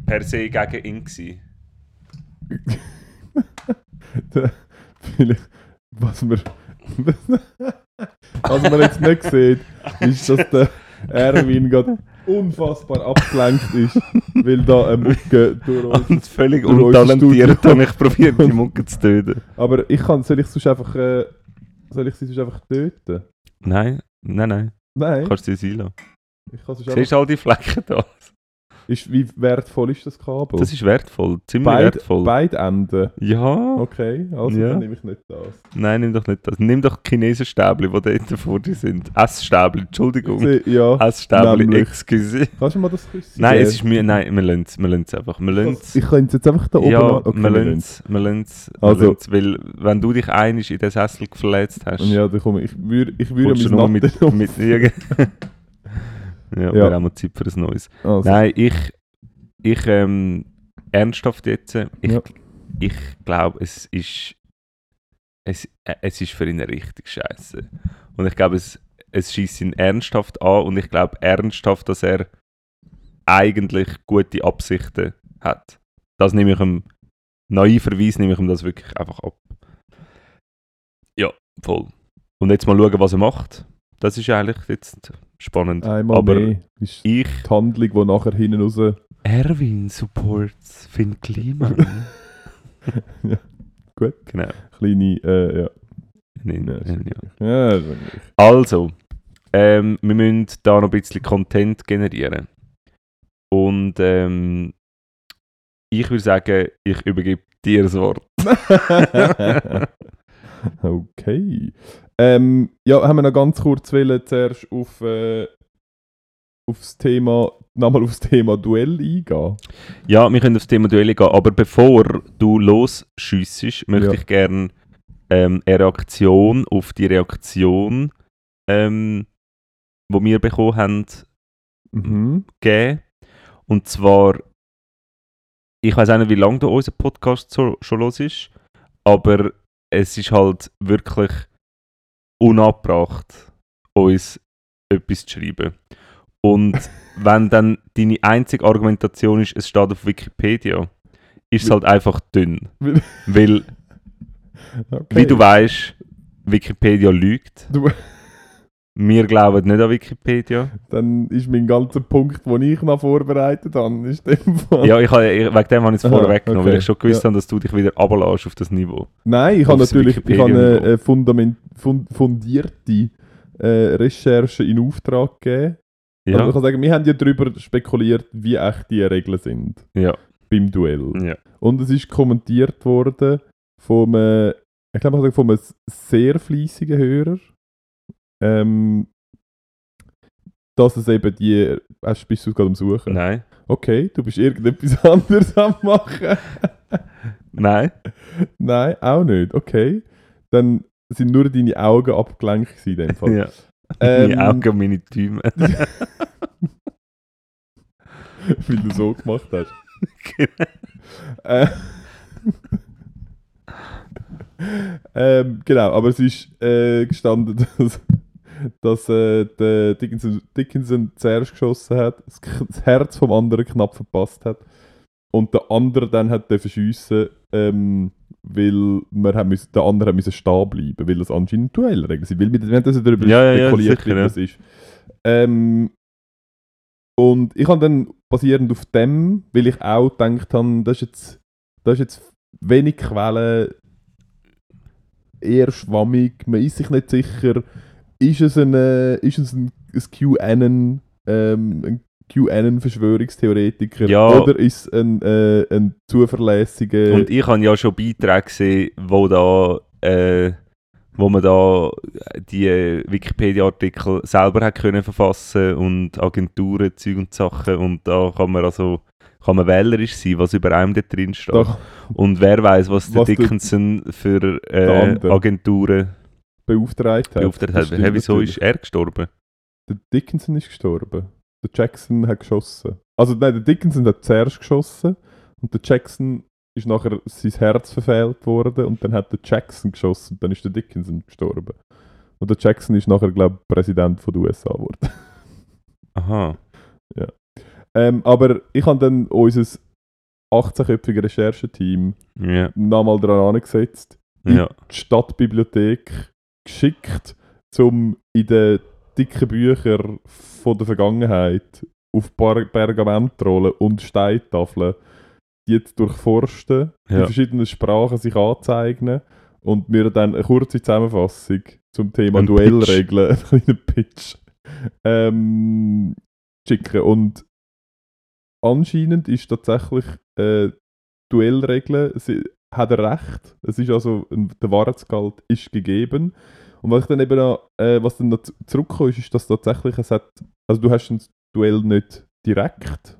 per se gegen ihn gewesen. Was man, was man jetzt nicht sieht, ist, dass der Erwin gerade unfassbar abgelenkt ist, weil da eine Mucke durch uns. Und völlig untalentiert habe ich probiert, die Mucke zu töten. Aber ich kann, soll ich sonst einfach, äh, soll ich sie sonst einfach töten? Nein, nein, nein. Nein, Kannst du sie sein lassen. ich kann sonst Siehst du all die Flecken da? Ist, wie wertvoll ist das Kabel? Das ist wertvoll, ziemlich Beid- wertvoll. Beide Enden. ja, Okay, also Ja. dann nehme ich nicht das. nein, nimm doch nicht das. Nimm doch Chinesenstäbli, die dort vor dir sind. Essstäbli, Entschuldigung. Ja, Essstäbli, excuse. kannst du mal das Küsschen Nein, es ist mir, nein, wir lassen es wir einfach. Wir lassen's. Ich könnte es jetzt einfach da oben Ja, okay, wir lassen es. Wir lassen's. Wir Also- Weil, wenn du dich einig in den Sessel verletzt hast, Ja, da komme ich. Ich würde ich würde mein nur mit, mit ja, ja, wäre auch mal Zeit für ein neues. Also, Nein, ich, ich ähm, ernsthaft jetzt, äh, ich, Ja. ich glaube, es ist, es, äh, es ist für ihn richtig scheiße. Und ich glaube, es, es schießt ihn ernsthaft an und ich glaube ernsthaft, dass er eigentlich gute Absichten hat. Das nehme ich ihm, naiverweise nehme ich ihm das wirklich einfach ab. Ja, voll. Und jetzt mal schauen, was er macht. Das ist eigentlich jetzt spannend. einmal aber mehr ist ich die Handlung, die nachher hinten raus. Erwin supports Finn Kliman. Ja, gut. Genau. Kleine, äh, ja. Nein, nein, ja. Ja, Also, ähm, wir müssen da noch ein bisschen Content generieren. Und ähm, ich würde sagen, ich übergebe dir das Wort. okay. Ähm, ja, haben wir noch ganz kurz wollen, zuerst auf, äh, aufs Thema, nochmal aufs Thema Duell eingehen. Ja, wir können aufs Thema Duelle gehen, aber bevor du losschiessest, möchte Ja. ich gerne ähm, eine Reaktion auf die Reaktion, ähm, die wir bekommen haben, Mhm. gegeben. Und zwar, ich weiß auch nicht, wie lange da unser Podcast so, schon los ist, aber es ist halt wirklich unabbracht, uns etwas zu schreiben. Und wenn dann deine einzige Argumentation ist, es steht auf Wikipedia, ist es halt einfach dünn. Weil- Okay. wie du weißt, Wikipedia lügt. Du- Wir glauben nicht an Wikipedia. Dann ist mein ganzer Punkt, den ich noch vorbereitet habe, ist dem Fall. Ja, ich, habe- ich, wegen dem habe ich es Aha, vorher weggenommen, weil okay, ich schon gewusst ja. habe, dass du dich wieder runterlässt auf das Niveau. Nein, ich habe natürlich ich habe eine, fundament, fund, fundierte äh, Recherche in Auftrag gegeben. Also Ja, ich kann sagen, wir haben ja darüber spekuliert, wie echt die Regeln sind ja, beim Duell. ja. Und es ist kommentiert worden vom, äh, ich glaube, ich sagen, vom einem sehr fleissigen Hörer, ähm, dass es eben die, hast, bist du gerade am Suchen? Nein, Okay, du bist irgendetwas anderes am machen. nein. Nein, auch nicht. Okay. Dann sind nur deine Augen abgelenkt in dem Fall. Ja. Ähm, Meine Augen, meine Däume. Weil du so gemacht hast. äh, ähm, genau, aber es ist äh, gestanden, dass, dass äh, der Dickinson, Dickinson zuerst geschossen hat, das, Herz vom anderen knapp verpasst hat und der andere dann hat dürfen schiessen, ähm, weil wir haben müssen, der andere hat müssen stehen bleiben, weil das anscheinend Duellregeln sind. Weil wir, wir haben das ja darüber Ja, ja, ja, spekuliert, sicher, wie ja. das ist. Ähm, und ich habe dann basierend auf dem, weil ich auch gedacht habe, das ist jetzt, das ist jetzt wenig Quellen, eher schwammig, man ist sich nicht sicher, ist es, eine, ist es ein, ein QAnon, ähm, ein QAnon-Verschwörungstheoretiker Ja. oder ist es ein, äh, ein zuverlässiger... Und ich habe ja schon Beiträge gesehen, wo da, äh, wo man da die Wikipedia-Artikel selber hat können verfassen und Agenturen, Zeug und Sachen und da kann man also kann man wählerisch sein, was über einem dort drin steht. da Und wer weiß, was Was der- Dickinson für äh. Agenturen beauftragt hat. beauftragt hat. Hey, wieso ist er gestorben? Der Dickinson ist gestorben. Der Jackson hat geschossen. Also nein, der Dickinson hat zuerst geschossen und der Jackson ist nachher sein Herz verfehlt worden und dann hat der Jackson geschossen und dann ist der Dickinson gestorben. Und der Jackson ist nachher, glaube ich, Präsident von den USA geworden. Aha. Ähm, aber ich habe dann unser 18-köpfiges Rechercheteam Ja. nochmal dran angesetzt, Ja. die Stadtbibliothek geschickt, um in den dicken Büchern von der Vergangenheit auf Pergamentrollen und Steintafeln die zu durchforsten, in Ja. verschiedenen Sprachen sich anzeichnen und mir dann eine kurze Zusammenfassung zum Thema Ein Duellregeln, einen kleinen Pitch, ähm, schicken. Und anscheinend ist tatsächlich äh, Duellregeln, hat er recht. Es ist also, der Wahrheitsgehalt ist gegeben. Und was ich dann eben noch, äh, was dann noch zurückgekommen ist, ist, dass tatsächlich es hat, also du hast ein Duell nicht direkt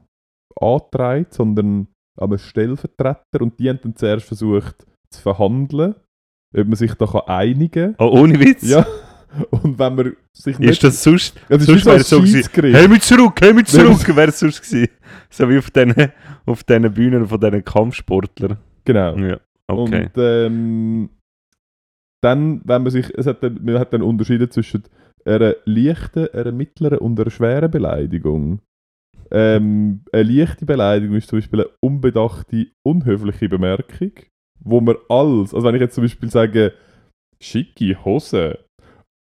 angetragen, sondern an einen Stellvertreter und die haben dann zuerst versucht zu verhandeln, ob man sich da kann einigen Oh, ohne Witz? Ja. Und wenn man sich Ist das sonst? Ja, das sonst wäre so es so gewesen. Hey, mit zurück, hey, mit Nein, zurück, wäre es sonst gewesen. So wie auf diesen auf diesen Bühnen von diesen Kampfsportlern. Genau. Ja, okay. Und ähm, dann, wenn man sich, es hat dann, man hat dann unterschieden zwischen einer leichten, einer mittleren und einer schweren Beleidigung. Ähm, eine leichte Beleidigung ist zum Beispiel eine unbedachte, unhöfliche Bemerkung, wo man alles, also wenn ich jetzt zum Beispiel sage, schicke Hose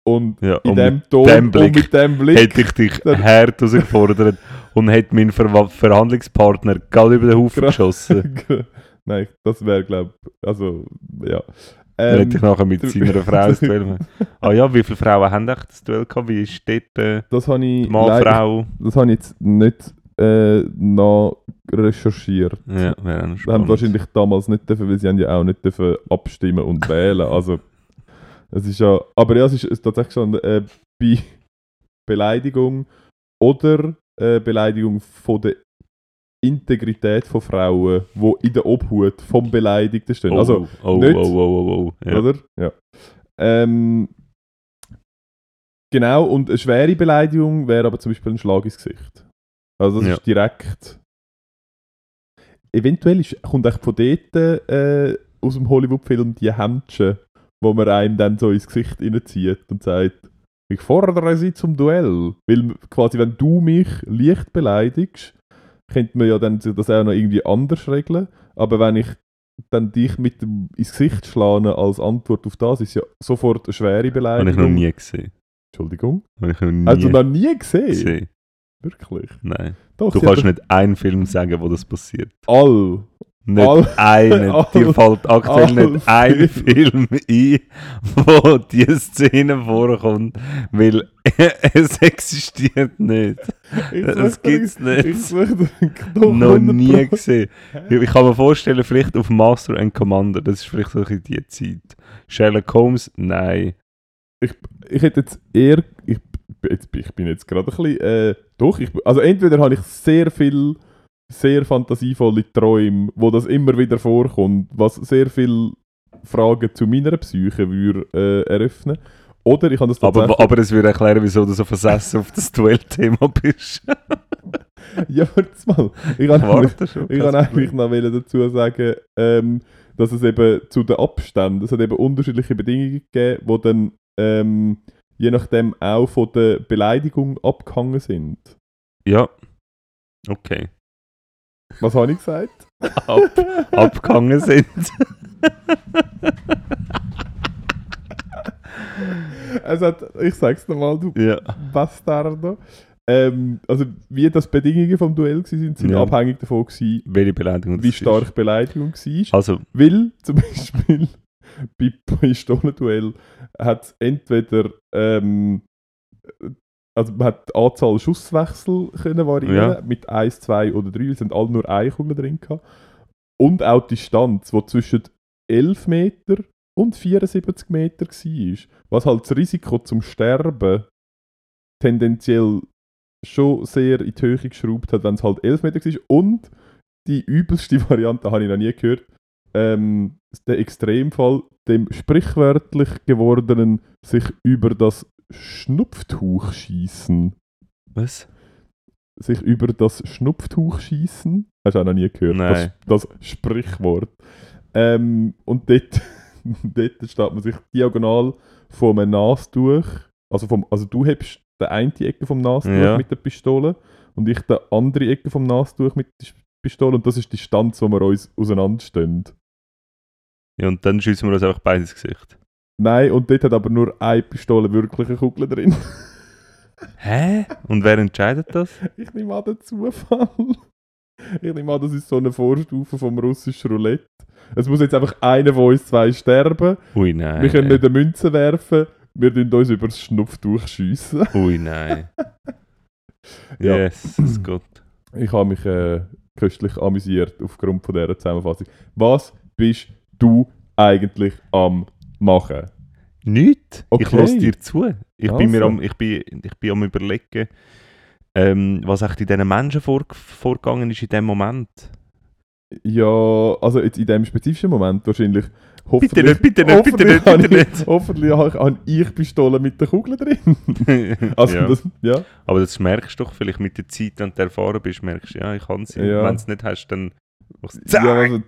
und ja, in und dem Ton dem Blick und mit dem Blick, hätte ich dich hart herausgefordert und hätte meinen Ver Verhandlungspartner gerade über den Haufen geschossen. Nein, das wäre, glaube ich, also, ja. Dann hätte ich Ähm, nachher mit seiner Frau das Duell gemacht. Ah ja, wie viele Frauen haben echt das Duell gehabt? Wie ist dort äh, das habe ich, Mann, leider- Frau? das habe ich jetzt nicht äh, noch recherchiert. Ja, wäre auch Wir haben spannend. wahrscheinlich damals nicht dürfen, weil sie haben ja auch nicht dürfen abstimmen und wählen. Also es ist ja, aber ja, es ist, ist tatsächlich schon äh, bei Beleidigung oder äh, Beleidigung von der Integrität von Frauen, die in der Obhut vom Beleidigten stehen. Oh, Also, oh, nicht- oh, oh, oh, oh. Ja. oder? Ja. Ähm, genau, und eine schwere Beleidigung wäre aber zum Beispiel ein Schlag ins Gesicht. Also das Ja. ist direkt... Eventuell ist, kommt echt von dort äh, aus dem Hollywood-Film die Händchen, wo man einem dann so ins Gesicht reinzieht und sagt, ich fordere sie zum Duell. Weil quasi, wenn du mich leicht beleidigst, könnte man ja dann das auch noch irgendwie anders regeln. Aber wenn ich dann dich mit dem ins Gesicht schlage als Antwort auf das, ist ja sofort eine schwere Habe Beleidigung. ich noch nie gesehen. Entschuldigung. Habe ich noch nie Also noch nie gesehen? gesehen. Wirklich? Nein. Doch, Du kannst nicht einen Film sagen, wo das passiert. all. Nicht All- einen. all- Dir fällt aktuell nicht ein Film ein, wo diese Szene vorkommt, weil es existiert nicht. Ich Das suche- gibt's nicht. Ich Noch 100 nie gesehen. Ich ich kann mir vorstellen, vielleicht auf Master and Commander, das ist vielleicht so ein bisschen die Zeit. Sherlock Holmes, nein. Ich hätte jetzt eher. Ich, jetzt, ich bin jetzt gerade ein bisschen. Äh, doch, ich, also entweder habe ich sehr viel. Sehr fantasievolle Träume, wo das immer wieder vorkommt, was sehr viel Fragen zu meiner Psyche würde äh, eröffnen. Oder ich habe das Aber, aber es würde erklären, wieso du so versessen auf das Duell-Thema bist. Ja, warte mal. Ich nämlich- Warte schon. Ich kann eigentlich noch dazu sagen, ähm, dass es eben zu den Abständen, es hat eben unterschiedliche Bedingungen gegeben, die dann ähm, je nachdem auch von der Beleidigung abgehangen sind. Ja. Okay. Was habe ich gesagt? Ab, abgehangen sind. es hat, ich sag's nochmal, du ja. Bastardo. Ähm, also wie das Bedingungen vom Duell waren, sind, sind Ja. abhängig davon gewesen, Welche Beleidigung wie ist. stark die Beleidigung war. Also, Weil zum Beispiel bei Pistolenduell hat es entweder ähm, also man hat die Anzahl Schusswechsel können variieren Ja. mit 1, 2 oder 3, es sind alle nur eine Kugel drin gehabt. Und auch die Distanz, die zwischen 11 Meter und 74 Meter war. Was halt das Risiko zum Sterben tendenziell schon sehr in die Höhe geschraubt hat, wenn es halt 11 Meter war. Und die übelste Variante habe ich noch nie gehört. Ähm, der Extremfall, dem sprichwörtlich gewordenen sich über das Schnupftuch schießen. was? Sich über das Schnupftuch schießen? Hast du auch noch nie gehört? Nein. Das, das Sprichwort. Ähm, und dort, dort steht man sich diagonal vom Nastuch. Also, vom, also du hebst die eine Ecke vom Nastuch Ja. mit der Pistole und ich die andere Ecke vom Nastuch mit der Pistole und das ist die Distanz, wo wir uns auseinanderstehen. Ja, und dann schießen wir uns einfach beide ins Gesicht. Nein, und dort hat aber nur eine Pistole wirklich eine Kugel drin. Hä? Und wer entscheidet das? Ich nehme an, der Zufall. Ich nehme an, das ist so eine Vorstufe vom russischen Roulette. Es muss jetzt einfach einer von uns zwei sterben. Ui, nein. wir können nicht eine Münze werfen. Wir tun uns über das Schnupftuch schiessen. Ui, nein. Ja. Jesus Gott. Ich habe mich äh, köstlich amüsiert aufgrund von dieser Zusammenfassung. Was bist du eigentlich am machen? Nicht? Okay. Ich lasse dir zu. Ich, bin mir Also. am, ich, bin, ich bin am überlegen, ähm, was echt in diesen Menschen vor, vorgegangen ist in dem Moment. Ja, also jetzt in dem spezifischen Moment wahrscheinlich. Bitte nicht, bitte nicht, bitte nicht, bitte ich, nicht. Hoffentlich habe ich, Pistolen mit der Kugel drin. Also ja. das, ja. Aber das merkst du doch vielleicht mit der Zeit, wenn du erfahren bist, merkst du, ja, ich kann sie. Ja. Wenn du es nicht hast, dann du Ja, zack. also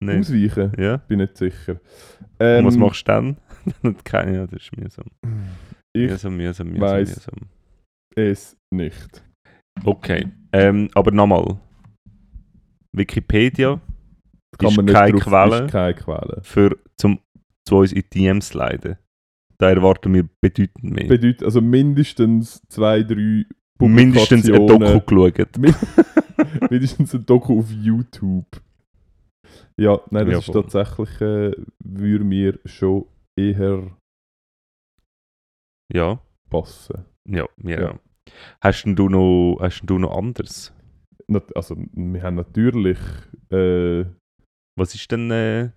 Nee. ausweichen, Ja. bin nicht sicher. Und Ähm, was machst du dann? Keine, ja, das ist mühsam. Ich Mühsam, mühsam, mühsam, weiss. mühsam. es nicht. Okay, ähm, aber nochmal. Wikipedia Kann ist keine Quelle Ist keine Quelle. für zum zu uns in DMs leiten. Da erwarten wir bedeutend mehr. Bedeutet also mindestens zwei, drei Mindestens ein Publikationen. Doku geschaut. mindestens ein Doku auf YouTube. Ja, nein, das Jawohl. ist tatsächlich, äh, würde mir schon eher Ja, passen. ja, ja. Ja. Hast denn du noch, hast denn du noch anderes? Nat also, wir haben natürlich. Äh, Was ist denn, äh,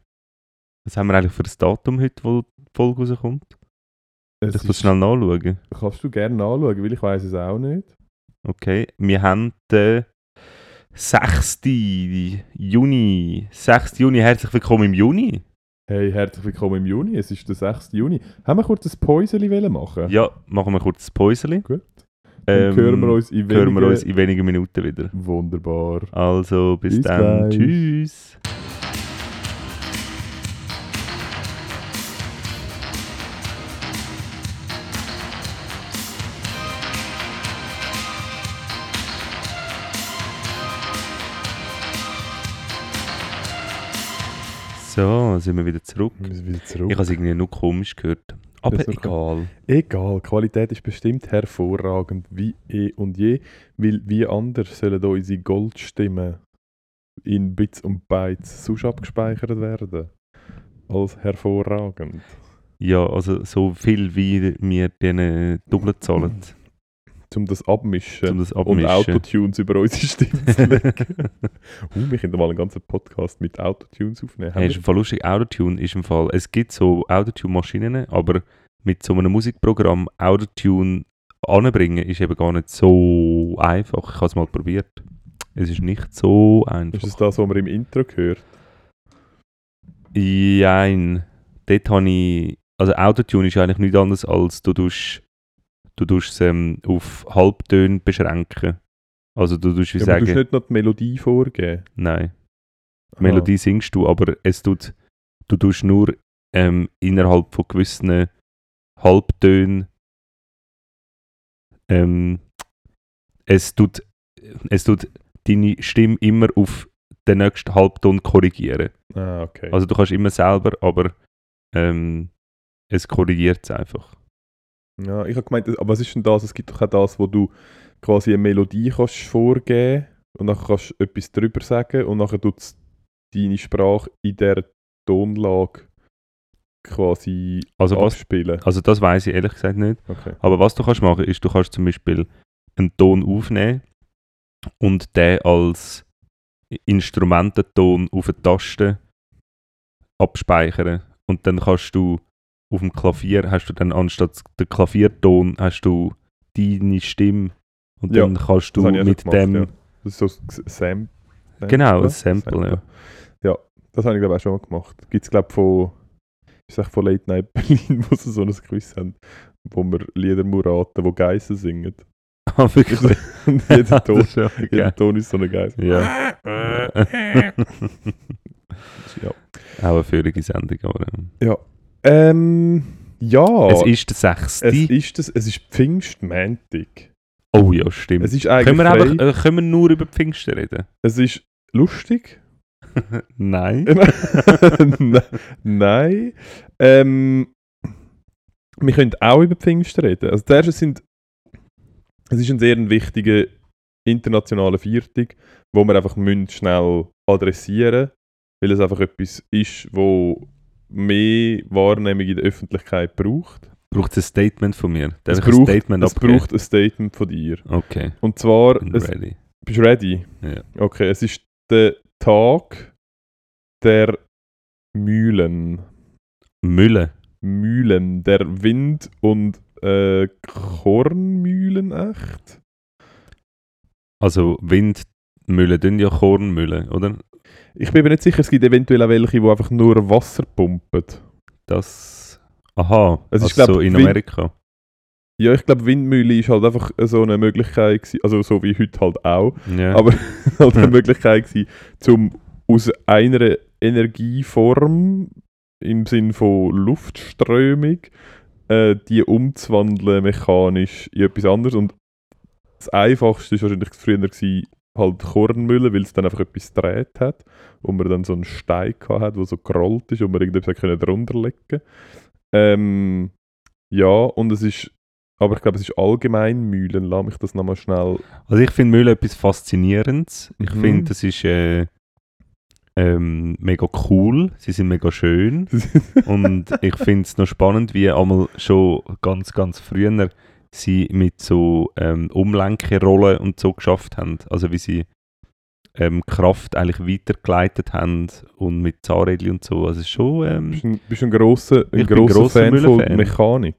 was haben wir eigentlich für ein Datum heute, wo die Folge rauskommt? es Ich muss schnell nachschauen. Kannst du gerne anschauen, weil ich weiß es auch nicht. Okay, wir haben den 6. Juni. 6. Juni, herzlich willkommen im Juni. Hey, herzlich willkommen im Juni. Es ist der 6. Juni. Haben wir kurz ein Päuseli machen? Ja, machen wir kurz ein Päuseli. Gut. Dann hören wir uns in hören wir wenigen- uns in wenigen Minuten wieder. Wunderbar. Also, bis, Bis dann. gleich. Tschüss. So, sind wir wieder zurück. Wir sind wieder Ich zurück. habe es irgendwie nur komisch gehört. Aber egal. Egal, Qualität ist bestimmt hervorragend wie eh und je, weil wie anders sollen unsere Goldstimmen in Bits und Bytes sonst abgespeichert werden als hervorragend. Ja, also so viel wie wir denen doppelt zahlen, Um das abmischen um das und abmischen. Autotunes über unsere Stimme zu legen. uh, wir können mal einen ganzen Podcast mit Autotunes aufnehmen. Hey, ist im Fall lustig, Autotune ist im Fall, es gibt so Autotune-Maschinen, aber mit so einem Musikprogramm Autotune anbringen ist eben gar nicht so einfach. Ich habe es mal probiert. Es ist nicht so einfach. ist das das, was man im Intro gehört? Jein. Dort habe ich, also Autotune ist eigentlich nichts anderes als du tust, du tust es ähm, auf Halbtöne beschränken. Also du tust wie Ja, du sagen, musst nicht noch die Melodie vorgeben. nein. Aha. Melodie singst du, aber es tut, du tust nur ähm, innerhalb von gewissen Halbtönen ähm, es tut, es tut deine Stimme immer auf den nächsten Halbton korrigieren. Ah, okay. Also du kannst immer selber, aber ähm, es korrigiert es einfach. Ja, ich habe gemeint, aber was ist denn das? Es gibt doch auch das, wo du quasi eine Melodie kannst vorgeben und dann kannst du etwas drüber sagen und dann tut es deine Sprache in der Tonlage quasi Also was, abspielen. also das weiß ich ehrlich gesagt nicht. Okay. Aber was du kannst machen, ist, du kannst zum Beispiel einen Ton aufnehmen und den als Instrumententon auf der Taste abspeichern. Und dann kannst du auf dem Klavier, hast du dann anstatt der Klavierton, hast du deine Stimme. Und Ja, dann kannst du mit gemacht, dem, ja. Das ist so ein Sam genau, oder? ein Sample, ja. Ja, das habe ich glaube ich auch schon mal gemacht. Gibt es glaube ich von, ich von Late Night Berlin, wo sie so ein Quiz haben, wo wir Lieder muss raten, wo Geissen singen. Ah, wirklich? Und jeder Ton, ja jeder. Ton ist so eine Geiss. Ja. Ja. Auch eine völlige Sendung, aber. ähm, Ähm, ja. Es ist der 6. es ist das, es ist Pfingstmäntig. oh ja, stimmt. Es ist eigentlich Können wir, einfach, äh, können wir nur über Pfingsten reden? Es ist lustig. Nein. Ne- Nein. Ähm, wir können auch über Pfingsten reden. Also zuerst, sind es ist ein sehr wichtiger internationaler Viertag, wo wir einfach müssen schnell adressieren weil es einfach etwas ist, wo mehr Wahrnehmung in der Öffentlichkeit braucht. Braucht es ein Statement von mir? Darf Es ich ein braucht, Statement es abgeben? braucht ein Statement von dir. Okay, Und zwar, bin es, ready. bist du ready? Ja. Okay, es ist der Tag der Mühlen. Mülle. Mühlen, der Wind- und äh, Kornmühlen echt? Also Windmühle, dann ja Kornmühle, oder? Ich bin mir nicht sicher, es gibt eventuell auch welche, die einfach nur Wasser pumpen. Das. Aha, Es also ist, glaub, so in Amerika. Ja, ich glaube, Windmühle ist halt einfach so eine Möglichkeit, gewesen, also so wie heute halt auch, Ja. aber halt eine Möglichkeit gewesen, um aus einer Energieform im Sinn von Luftströmung äh, die umzuwandeln mechanisch in etwas anderes. Und das Einfachste war wahrscheinlich früher gewesen, halt Kornmühle, weil es dann einfach etwas gedreht hat und man dann so einen Stein hat, der so gerollt ist und man irgendetwas können drunter legen ähm, Ja, und es ist, aber ich glaube, es ist allgemein Mühlen, lass mich das nochmal schnell Also ich finde Mühle etwas Faszinierendes. Ich Mhm. finde, das ist äh, ähm, mega cool. Sie sind mega schön. Und ich finde es noch spannend, wie einmal schon ganz, ganz früher sie mit so ähm, Umlenkerollen und so geschafft haben. Also wie sie ähm, Kraft eigentlich weitergeleitet haben und mit Zahnrädchen und so. Also schon... Ähm, Bist ein, bist ein grosser, ein grosser grosser Fan von. Mechanik.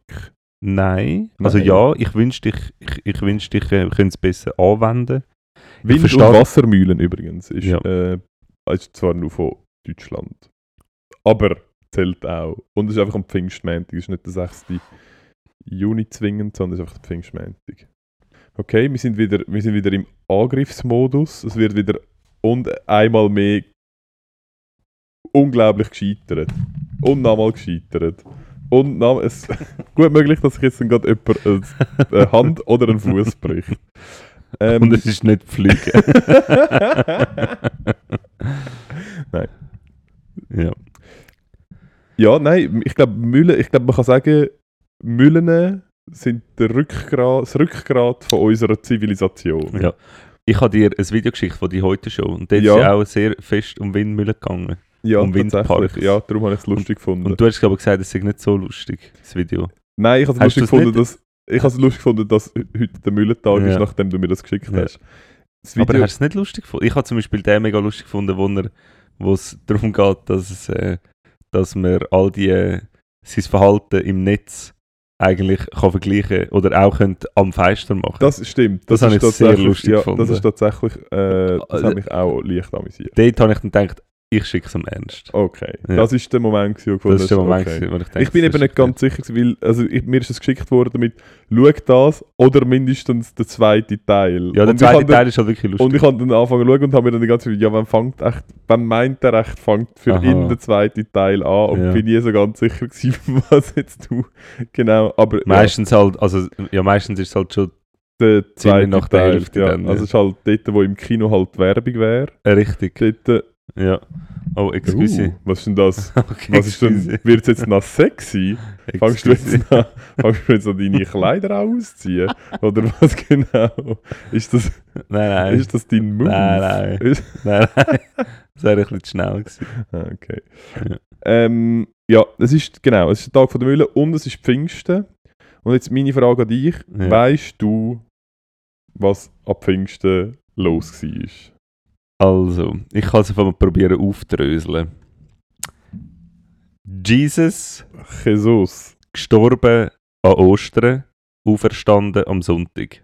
Nein. Also Nein. ja, ich wünschte, ich, ich, ich wünschte, ich äh, könnte es besser anwenden. Wind- und verstehe- Wassermühlen übrigens ist, Ja. äh, ist zwar nur von Deutschland, aber zählt auch. Und es ist einfach am Pfingstmontag, es ist nicht der 6. Juni zwingend, sondern es ist einfach der Pfingstmontag. Okay, wir sind, wieder, wir sind wieder im Angriffsmodus. Es wird wieder und einmal mehr unglaublich gescheitert. Und nochmal gescheitert. Und noch, es gut möglich, dass sich jetzt dann gerade jemand eine, Hand oder einen Fuß bricht. Ähm, Und es ist nicht Fliegen. Nein. Ja. Ja, nein, ich glaube, Mühlen, ich glaube, man kann sagen, Mühlen sind der Rückgrat, das Rückgrat von unserer Zivilisation. ja. Ich habe dir ein Video geschickt von die heute Show und dort Ja. ist ja auch sehr fest um Windmühlen gegangen. Ja, Um. Windparks. Ja, darum habe ich es lustig gefunden. Und du hast aber gesagt, es sei nicht so lustig, das Video. nein, ich habe es lustig gefunden, dass ich habe es lustig gefunden, dass heute der Müllentag Ja. ist, nachdem du mir das geschickt Ja. hast. Das Aber Video, hast du es nicht lustig gefunden? Ich habe zum Beispiel den mega lustig gefunden, wo er- wo es darum geht, dass, es, äh, dass man all die, äh, sein Verhalten im Netz eigentlich kann vergleichen oder auch könnte am Feister machen. das stimmt. Das ist habe ich sehr lustig ja, gefunden. Das ist tatsächlich, äh, das hat mich auch leicht amüsiert. Dort habe ich dann gedacht, ich schicke es am Ernst. Okay, Ja. das ist der Moment, wo ich Das ist der Moment, okay. gewesen, wo ich dachte, Ich bin eben nicht ganz sicher, weil also ich, mir ist es geschickt worden mit «Schau das» oder mindestens der zweite Teil. Ja, der und zweite habe dann- Teil ist halt wirklich lustig. Und ich habe dann angefangen zu schauen und habe mir dann die ganze Zeit ja, wann fängt echt, wann meint er echt, fängt für Aha. ihn der zweite Teil an und Ja. bin nie so ganz sicher gewesen, was jetzt du genau, aber meistens halt, also ja, meistens ist es halt schon ja, der zweite nach der Teil, Hälfte ja. dann, ja. Also es ist halt dort, wo im Kino halt Werbung wäre, äh, richtig. dort, Ja. Oh, excuse. uh, was ist denn das? Okay, Was ist denn, wird es jetzt noch sexy? Fangst du jetzt an, fangst du jetzt an deine Kleider ausziehen? Oder was genau? Ist das, Nein, nein. ist das dein Move? Nein, nein. Nein, nein. Das wäre ein bisschen zu schnell gewesen. Ah, okay. Ja. Ähm, ja, es ist genau, es ist der Tag von der Mühle und es ist Pfingsten. Und jetzt meine Frage an dich: Ja. Weißt du, was ab Pfingsten los war? Also, ich kann es einfach mal probieren aufdröseln. Jesus Jesus. gestorben an Ostern, auferstanden am Sonntag.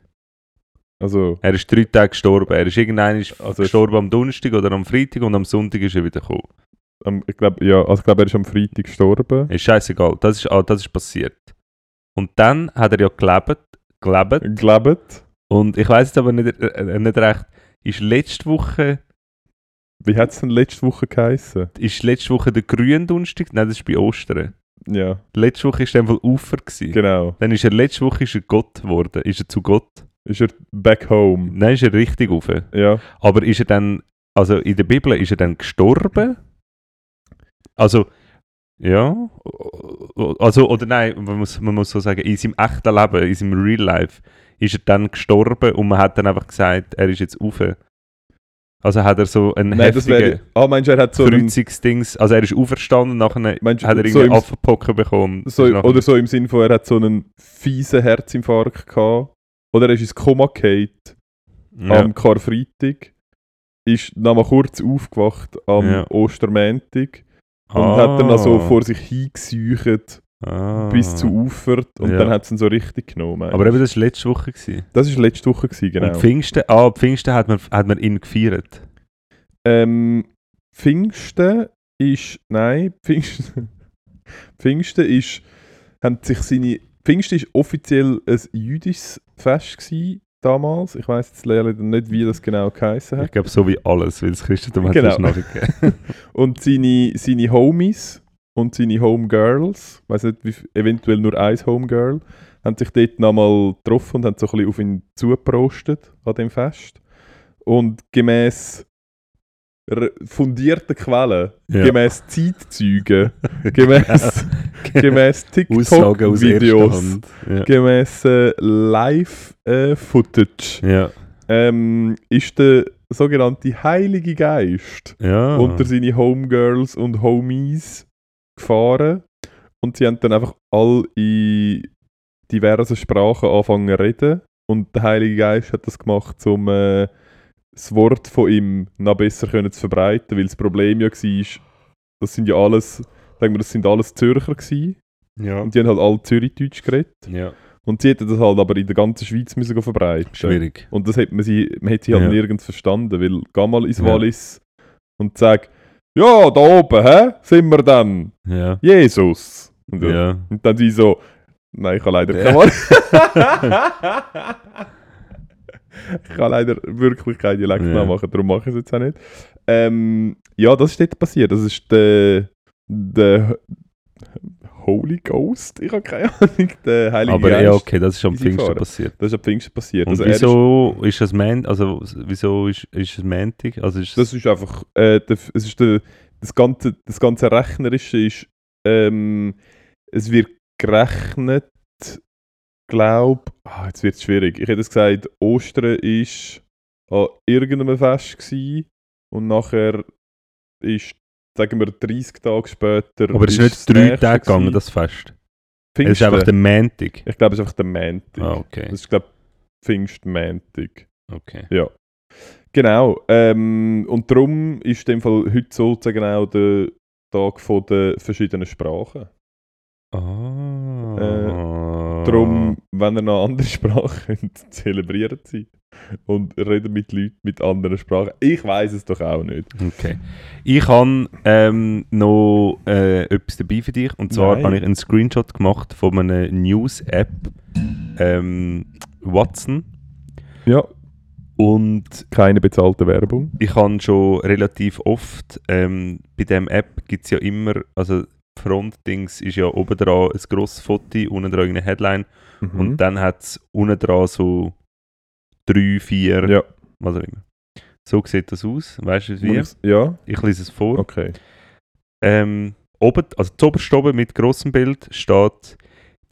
Also, Er ist drei Tage gestorben. Er ist irgendwann ist Also- gestorben am Donnerstag oder am Freitag und am Sonntag ist er wieder gekommen. am- ich glaube, ja, also ich glaube, er ist am Freitag gestorben. Ist scheißegal, das ist, ah, das ist passiert. Und dann hat er ja gelebt, gelebt Gelebt. und ich weiß jetzt aber nicht, äh, nicht recht, ist letzte Woche, Wie hat es denn letzte Woche geheißen? ist letzte Woche der Gründonnerstag? Nein, das ist bei Ostern. Ja, Letzte Woche ist er einfach Ufer gewesen. genau. Dann ist er letzte Woche ist er Gott geworden. Ist er zu Gott? Ist er back home? Nein, ist er richtig rauf. Ja. Aber ist er dann, also in der Bibel, ist er dann gestorben? Also, ja. Also, oder nein, man muss, man muss so sagen, in seinem echten Leben, in seinem Real Life, ist er dann gestorben und man hat dann einfach gesagt, er ist jetzt rauf. Also hat er so einen Nein, heftigen Ah, meinst du, er hat so Kreuzungsdings, also er ist auferstanden, nachher Meinst hat er so irgendwie im- Affenpocken bekommen. so, oder so im Sinn von, er hat so einen fiesen Herzinfarkt gehabt. Oder er ist ins Koma gefallen ja. am Karfreitag. Ist noch mal kurz aufgewacht am Ja. Ostermäntig. Und hat dann also vor sich hingesäucht Ah. bis zu Ufert. Und Ja. dann hat es ihn so richtig genommen. Aber eben, das war letzte Woche. Gewesen. das war letzte Woche, gewesen, genau. Und Pfingsten, ah, Pfingsten hat man, hat man ihn gefeiert. Ähm, Pfingsten ist. Nein, Pfingsten. Pfingsten ist. Haben sich seine. Pfingsten ist offiziell ein jüdisches Fest gewesen, damals. Ich weiß jetzt leider nicht, wie das genau geheißen hat. Ich glaube, so wie alles, weil das Christentum hat Genau. es nachgegeben. Und seine, seine Homies und seine Homegirls, weiß nicht, wie, eventuell nur ein Homegirl, haben sich dort nochmal getroffen und haben so ein bisschen auf ihn zugeprostet an dem Fest. Und gemäß fundierten Quellen, Ja. gemäß Zeitzeugen, gemäß, gemäß TikTok-Videos. Ja. gemäß äh, Live-Footage, Ja. ähm, ist der sogenannte Heilige Geist ja. unter seine Homegirls und Homies gefahren. Und sie haben dann einfach all in diversen Sprachen angefangen zu reden. Und der Heilige Geist hat das gemacht, um äh, das Wort von ihm noch besser können zu verbreiten. Weil das Problem ja war, das sind ja alles, sagen wir, das sind alles Zürcher gewesen. ja. Und die haben halt alle Zürichdeutsch geredet. ja. Und sie hätten das halt aber in der ganzen Schweiz müssen verbreiten. Schwierig. Und das hat man sie, man hat sie halt Ja. nirgends verstanden, weil geh mal ins. Wallis und sag, ja, da oben, hä, sind wir dann, Ja. Jesus. Und, dann- Ja. und dann sie so, nein, ich kann leider Ja. kein Wallis. ich kann leider wirklich keinen Dialekt Ja. nachmachen, darum mache ich es jetzt auch nicht. Ähm, ja, das ist dort passiert. Das ist der, der Holy Ghost. Ich habe keine Ahnung. Der Heilige Aber Geist. ja, okay, das ist am Pfingsten passiert. Das ist am Pfingsten passiert. Und Also ist- wieso ist das Man, also wieso ist, ist es Mantic? Also ist Das ist einfach, äh, der, es ist der, das, ganze, das ganze Rechnerische ist, ähm, es wird gerechnet, glaub, ah, jetzt wird es schwierig. Ich hätte es gesagt, Ostern ist an irgendeinem Fest gewesen und nachher ist, sagen wir, 30 Tage später. aber es ist nicht drei Tage gegangen, das Fest. Es ist Pfingsten. einfach der Mantic. Ich glaube, es ist einfach der Montag. Ah, okay. Das ist, glaube ich, Pfingstmontag. okay. Genau. Ähm, und darum ist in dem Fall heute sozusagen auch der Tag von der verschiedenen Sprachen. Ah. Darum, wenn ihr noch andere Sprachen könnt, zelebrieren sie. Und reden mit Leuten mit anderen Sprachen. Ich weiß es doch auch nicht. Okay. Ich habe ähm, noch äh, etwas dabei für dich. Und zwar Nein. habe ich einen Screenshot gemacht von einer News-App ähm, Watson. Ja, Und keine bezahlte Werbung. ich habe schon relativ oft, ähm, bei dieser App gibt es ja immer, also Frontdings ist ja oben dran ein grosses Foto, unten dran eine Headline Mhm. und dann hat es unten dran so drei, vier, ja, was auch immer. So sieht das aus, weißt du wie? Muss ich's- ja, Ich lese es vor. okay. Ähm, oben, also zuoberst oben mit großem Bild steht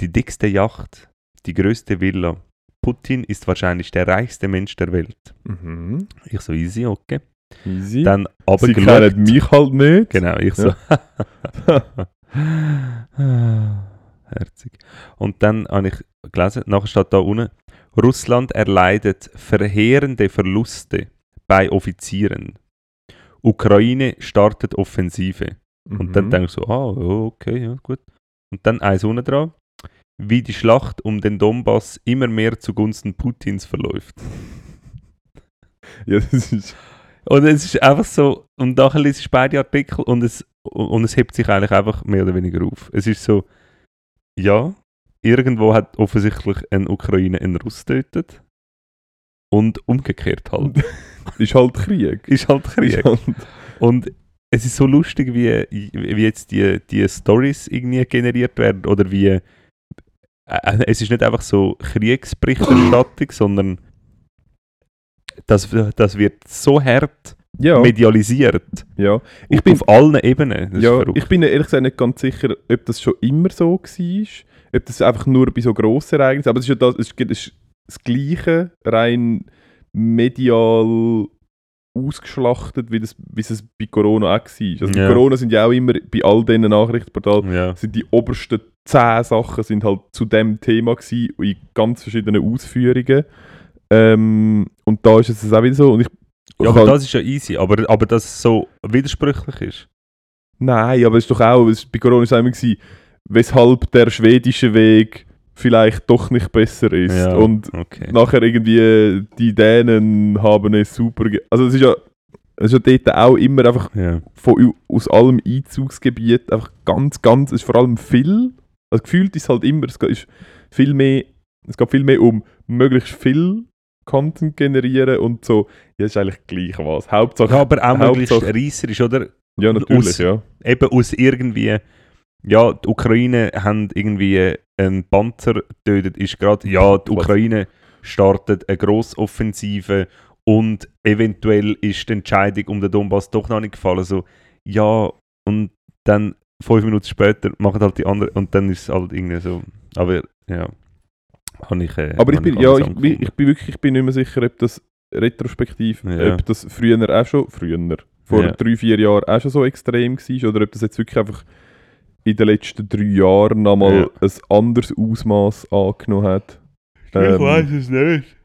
die dickste Yacht, die größte Villa. Putin ist wahrscheinlich der reichste Mensch der Welt. Mhm. Ich so easy, okay. Easy. Dann Sie aber kennen mich halt nicht. Genau, ich so. Herzig. Und dann habe ich gelesen, nachher steht da unten, Russland erleidet verheerende Verluste bei Offizieren. Ukraine startet Offensive. Und dann Mhm. denke ich so, ah, okay, ja, gut. Und dann eins unten dran, wie die Schlacht um den Donbass immer mehr zugunsten Putins verläuft. Ja, das ist... Und es ist einfach so, und nachher liest ich beide Artikel und es, und es hebt sich eigentlich einfach mehr oder weniger auf. Es ist so, ja, irgendwo hat offensichtlich ein Ukraine einen Russ getötet und umgekehrt halt. ist halt Krieg. ist halt Krieg. Ist halt- Und es ist so lustig, wie, wie jetzt die, die Stories irgendwie generiert werden oder wie äh, es ist nicht einfach so Kriegsberichterstattung, sondern das, das wird so hart Ja, medialisiert. ja. Ich bin auf allen Ebenen. Das ja ich bin ehrlich gesagt nicht ganz sicher, ob das schon immer so war. Ob das einfach nur bei so grossen Ereignissen Aber es ist ja das, es ist, das Gleiche, rein medial ausgeschlachtet, wie, das, wie es bei Corona auch war. Also bei Corona sind ja auch immer bei all diesen Nachrichtenportalen ja. sind die obersten zehn Sachen sind halt zu dem Thema gewesen, in ganz verschiedenen Ausführungen. Ähm, und da ist es auch wieder so. Und ich, ja, aber das ist ja easy. Aber, aber dass es so widersprüchlich ist. Nein, aber es ist doch auch, es, bei Corona war es immer, gewesen, weshalb der schwedische Weg vielleicht doch nicht besser ist. Ja, Und okay. nachher irgendwie die Dänen haben es super. Also es ist ja, es ist ja dort auch immer einfach Ja. von, aus allem Einzugsgebiet einfach ganz, ganz, es ist vor allem viel, also gefühlt ist es halt immer, es ist viel mehr, es geht viel mehr um möglichst viel Content generieren und so, ja, ist eigentlich gleich was. Hauptsache, ja, aber auch möglichst Hauptsache- reisserisch, oder? ja natürlich, aus- ja. Eben aus irgendwie, ja, die Ukraine haben irgendwie einen Panzer getötet, ist gerade, ja, die? Ukraine startet eine Grossoffensive und eventuell ist die Entscheidung um den Donbass doch noch nicht gefallen. So, ja, und dann fünf Minuten später machen halt die anderen und dann ist es halt irgendwie so. Aber ja, ich. Äh, Aber ich bin, ja, ich, angefunden. ich bin wirklich, ich bin nicht mehr sicher, ob das retrospektiv, Ja. ob das früher auch schon, früher, vor Ja. drei, vier Jahren auch schon so extrem war oder ob das jetzt wirklich einfach in den letzten drei Jahren nochmal Ja. ein anderes Ausmaß angenommen hat. ich Ähm, weiß es nicht.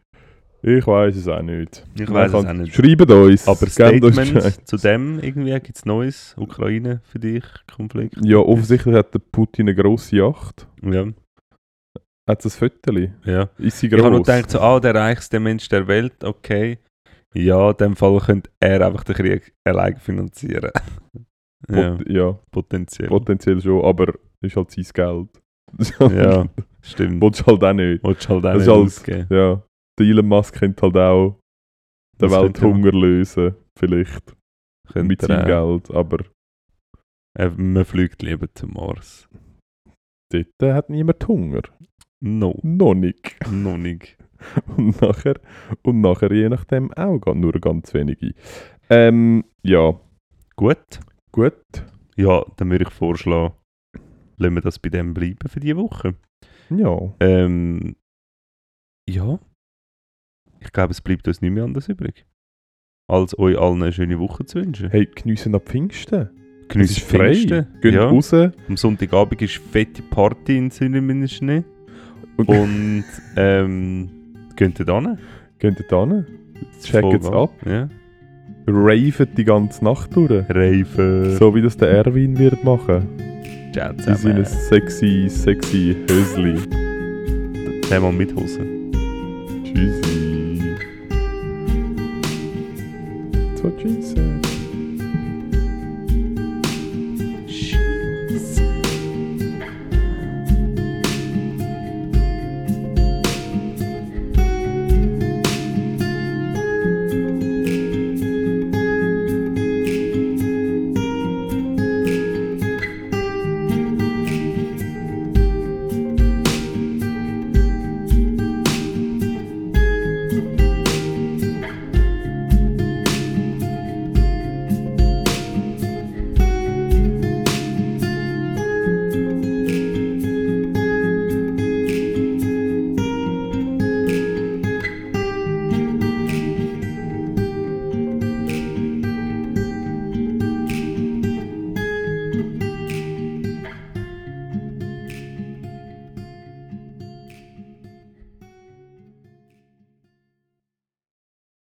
Ich weiß es auch nicht. Ich weiß es auch nicht. Schreibt uns. Aber. Statement zu dem irgendwie, gibt es Neues? Ukraine für dich? Konflikt? Ja, offensichtlich hat der Putin eine grosse Yacht. Ja. Hat es ein Fötterli? Ja. Ist sie Ich habe nur groß? gedacht, so, ah, der reichste Mensch der Welt, okay. Ja, in dem Fall könnte er einfach den Krieg allein finanzieren. ja, Pot ja, potenziell. potenziell schon, aber ist halt sein Geld. ja, stimmt. Willst halt auch nicht. Willst halt auch Das nicht ist halt- ausgeben. Ja. Der Elon Musk könnte halt auch den Das Welthunger lösen, vielleicht. Könnte mit seinem. Geld. Aber Äh, man fliegt lieber zum Mars. dort hat niemand Hunger. No, Noch nicht. noch nicht. Und nachher, und nachher je nachdem auch nur ganz wenige. Ähm, ja, Gut. gut. Ja, dann würde ich vorschlagen, lassen wir das bei dem bleiben für diese Woche. Ja. Ähm, ja. Ich glaube, es bleibt uns nicht mehr anders übrig, als euch allen eine schöne Woche zu wünschen. Hey, geniessen ab Pfingsten. Es Genießt ist frei. Pfingsten. Geht Ja. raus. Am Sonntagabend ist fette Party in Süderminderschnee. Und- Und ähm, geht dort hin. Geht dort hin. Checkt es ab. Ja. Raven die ganze Nacht durch. Reifen. So wie das der Erwin wird machen. Ciao In zusammen. sexy, sexy Hösli. Zusammen mit Hose. Tschüssi. That's what she said.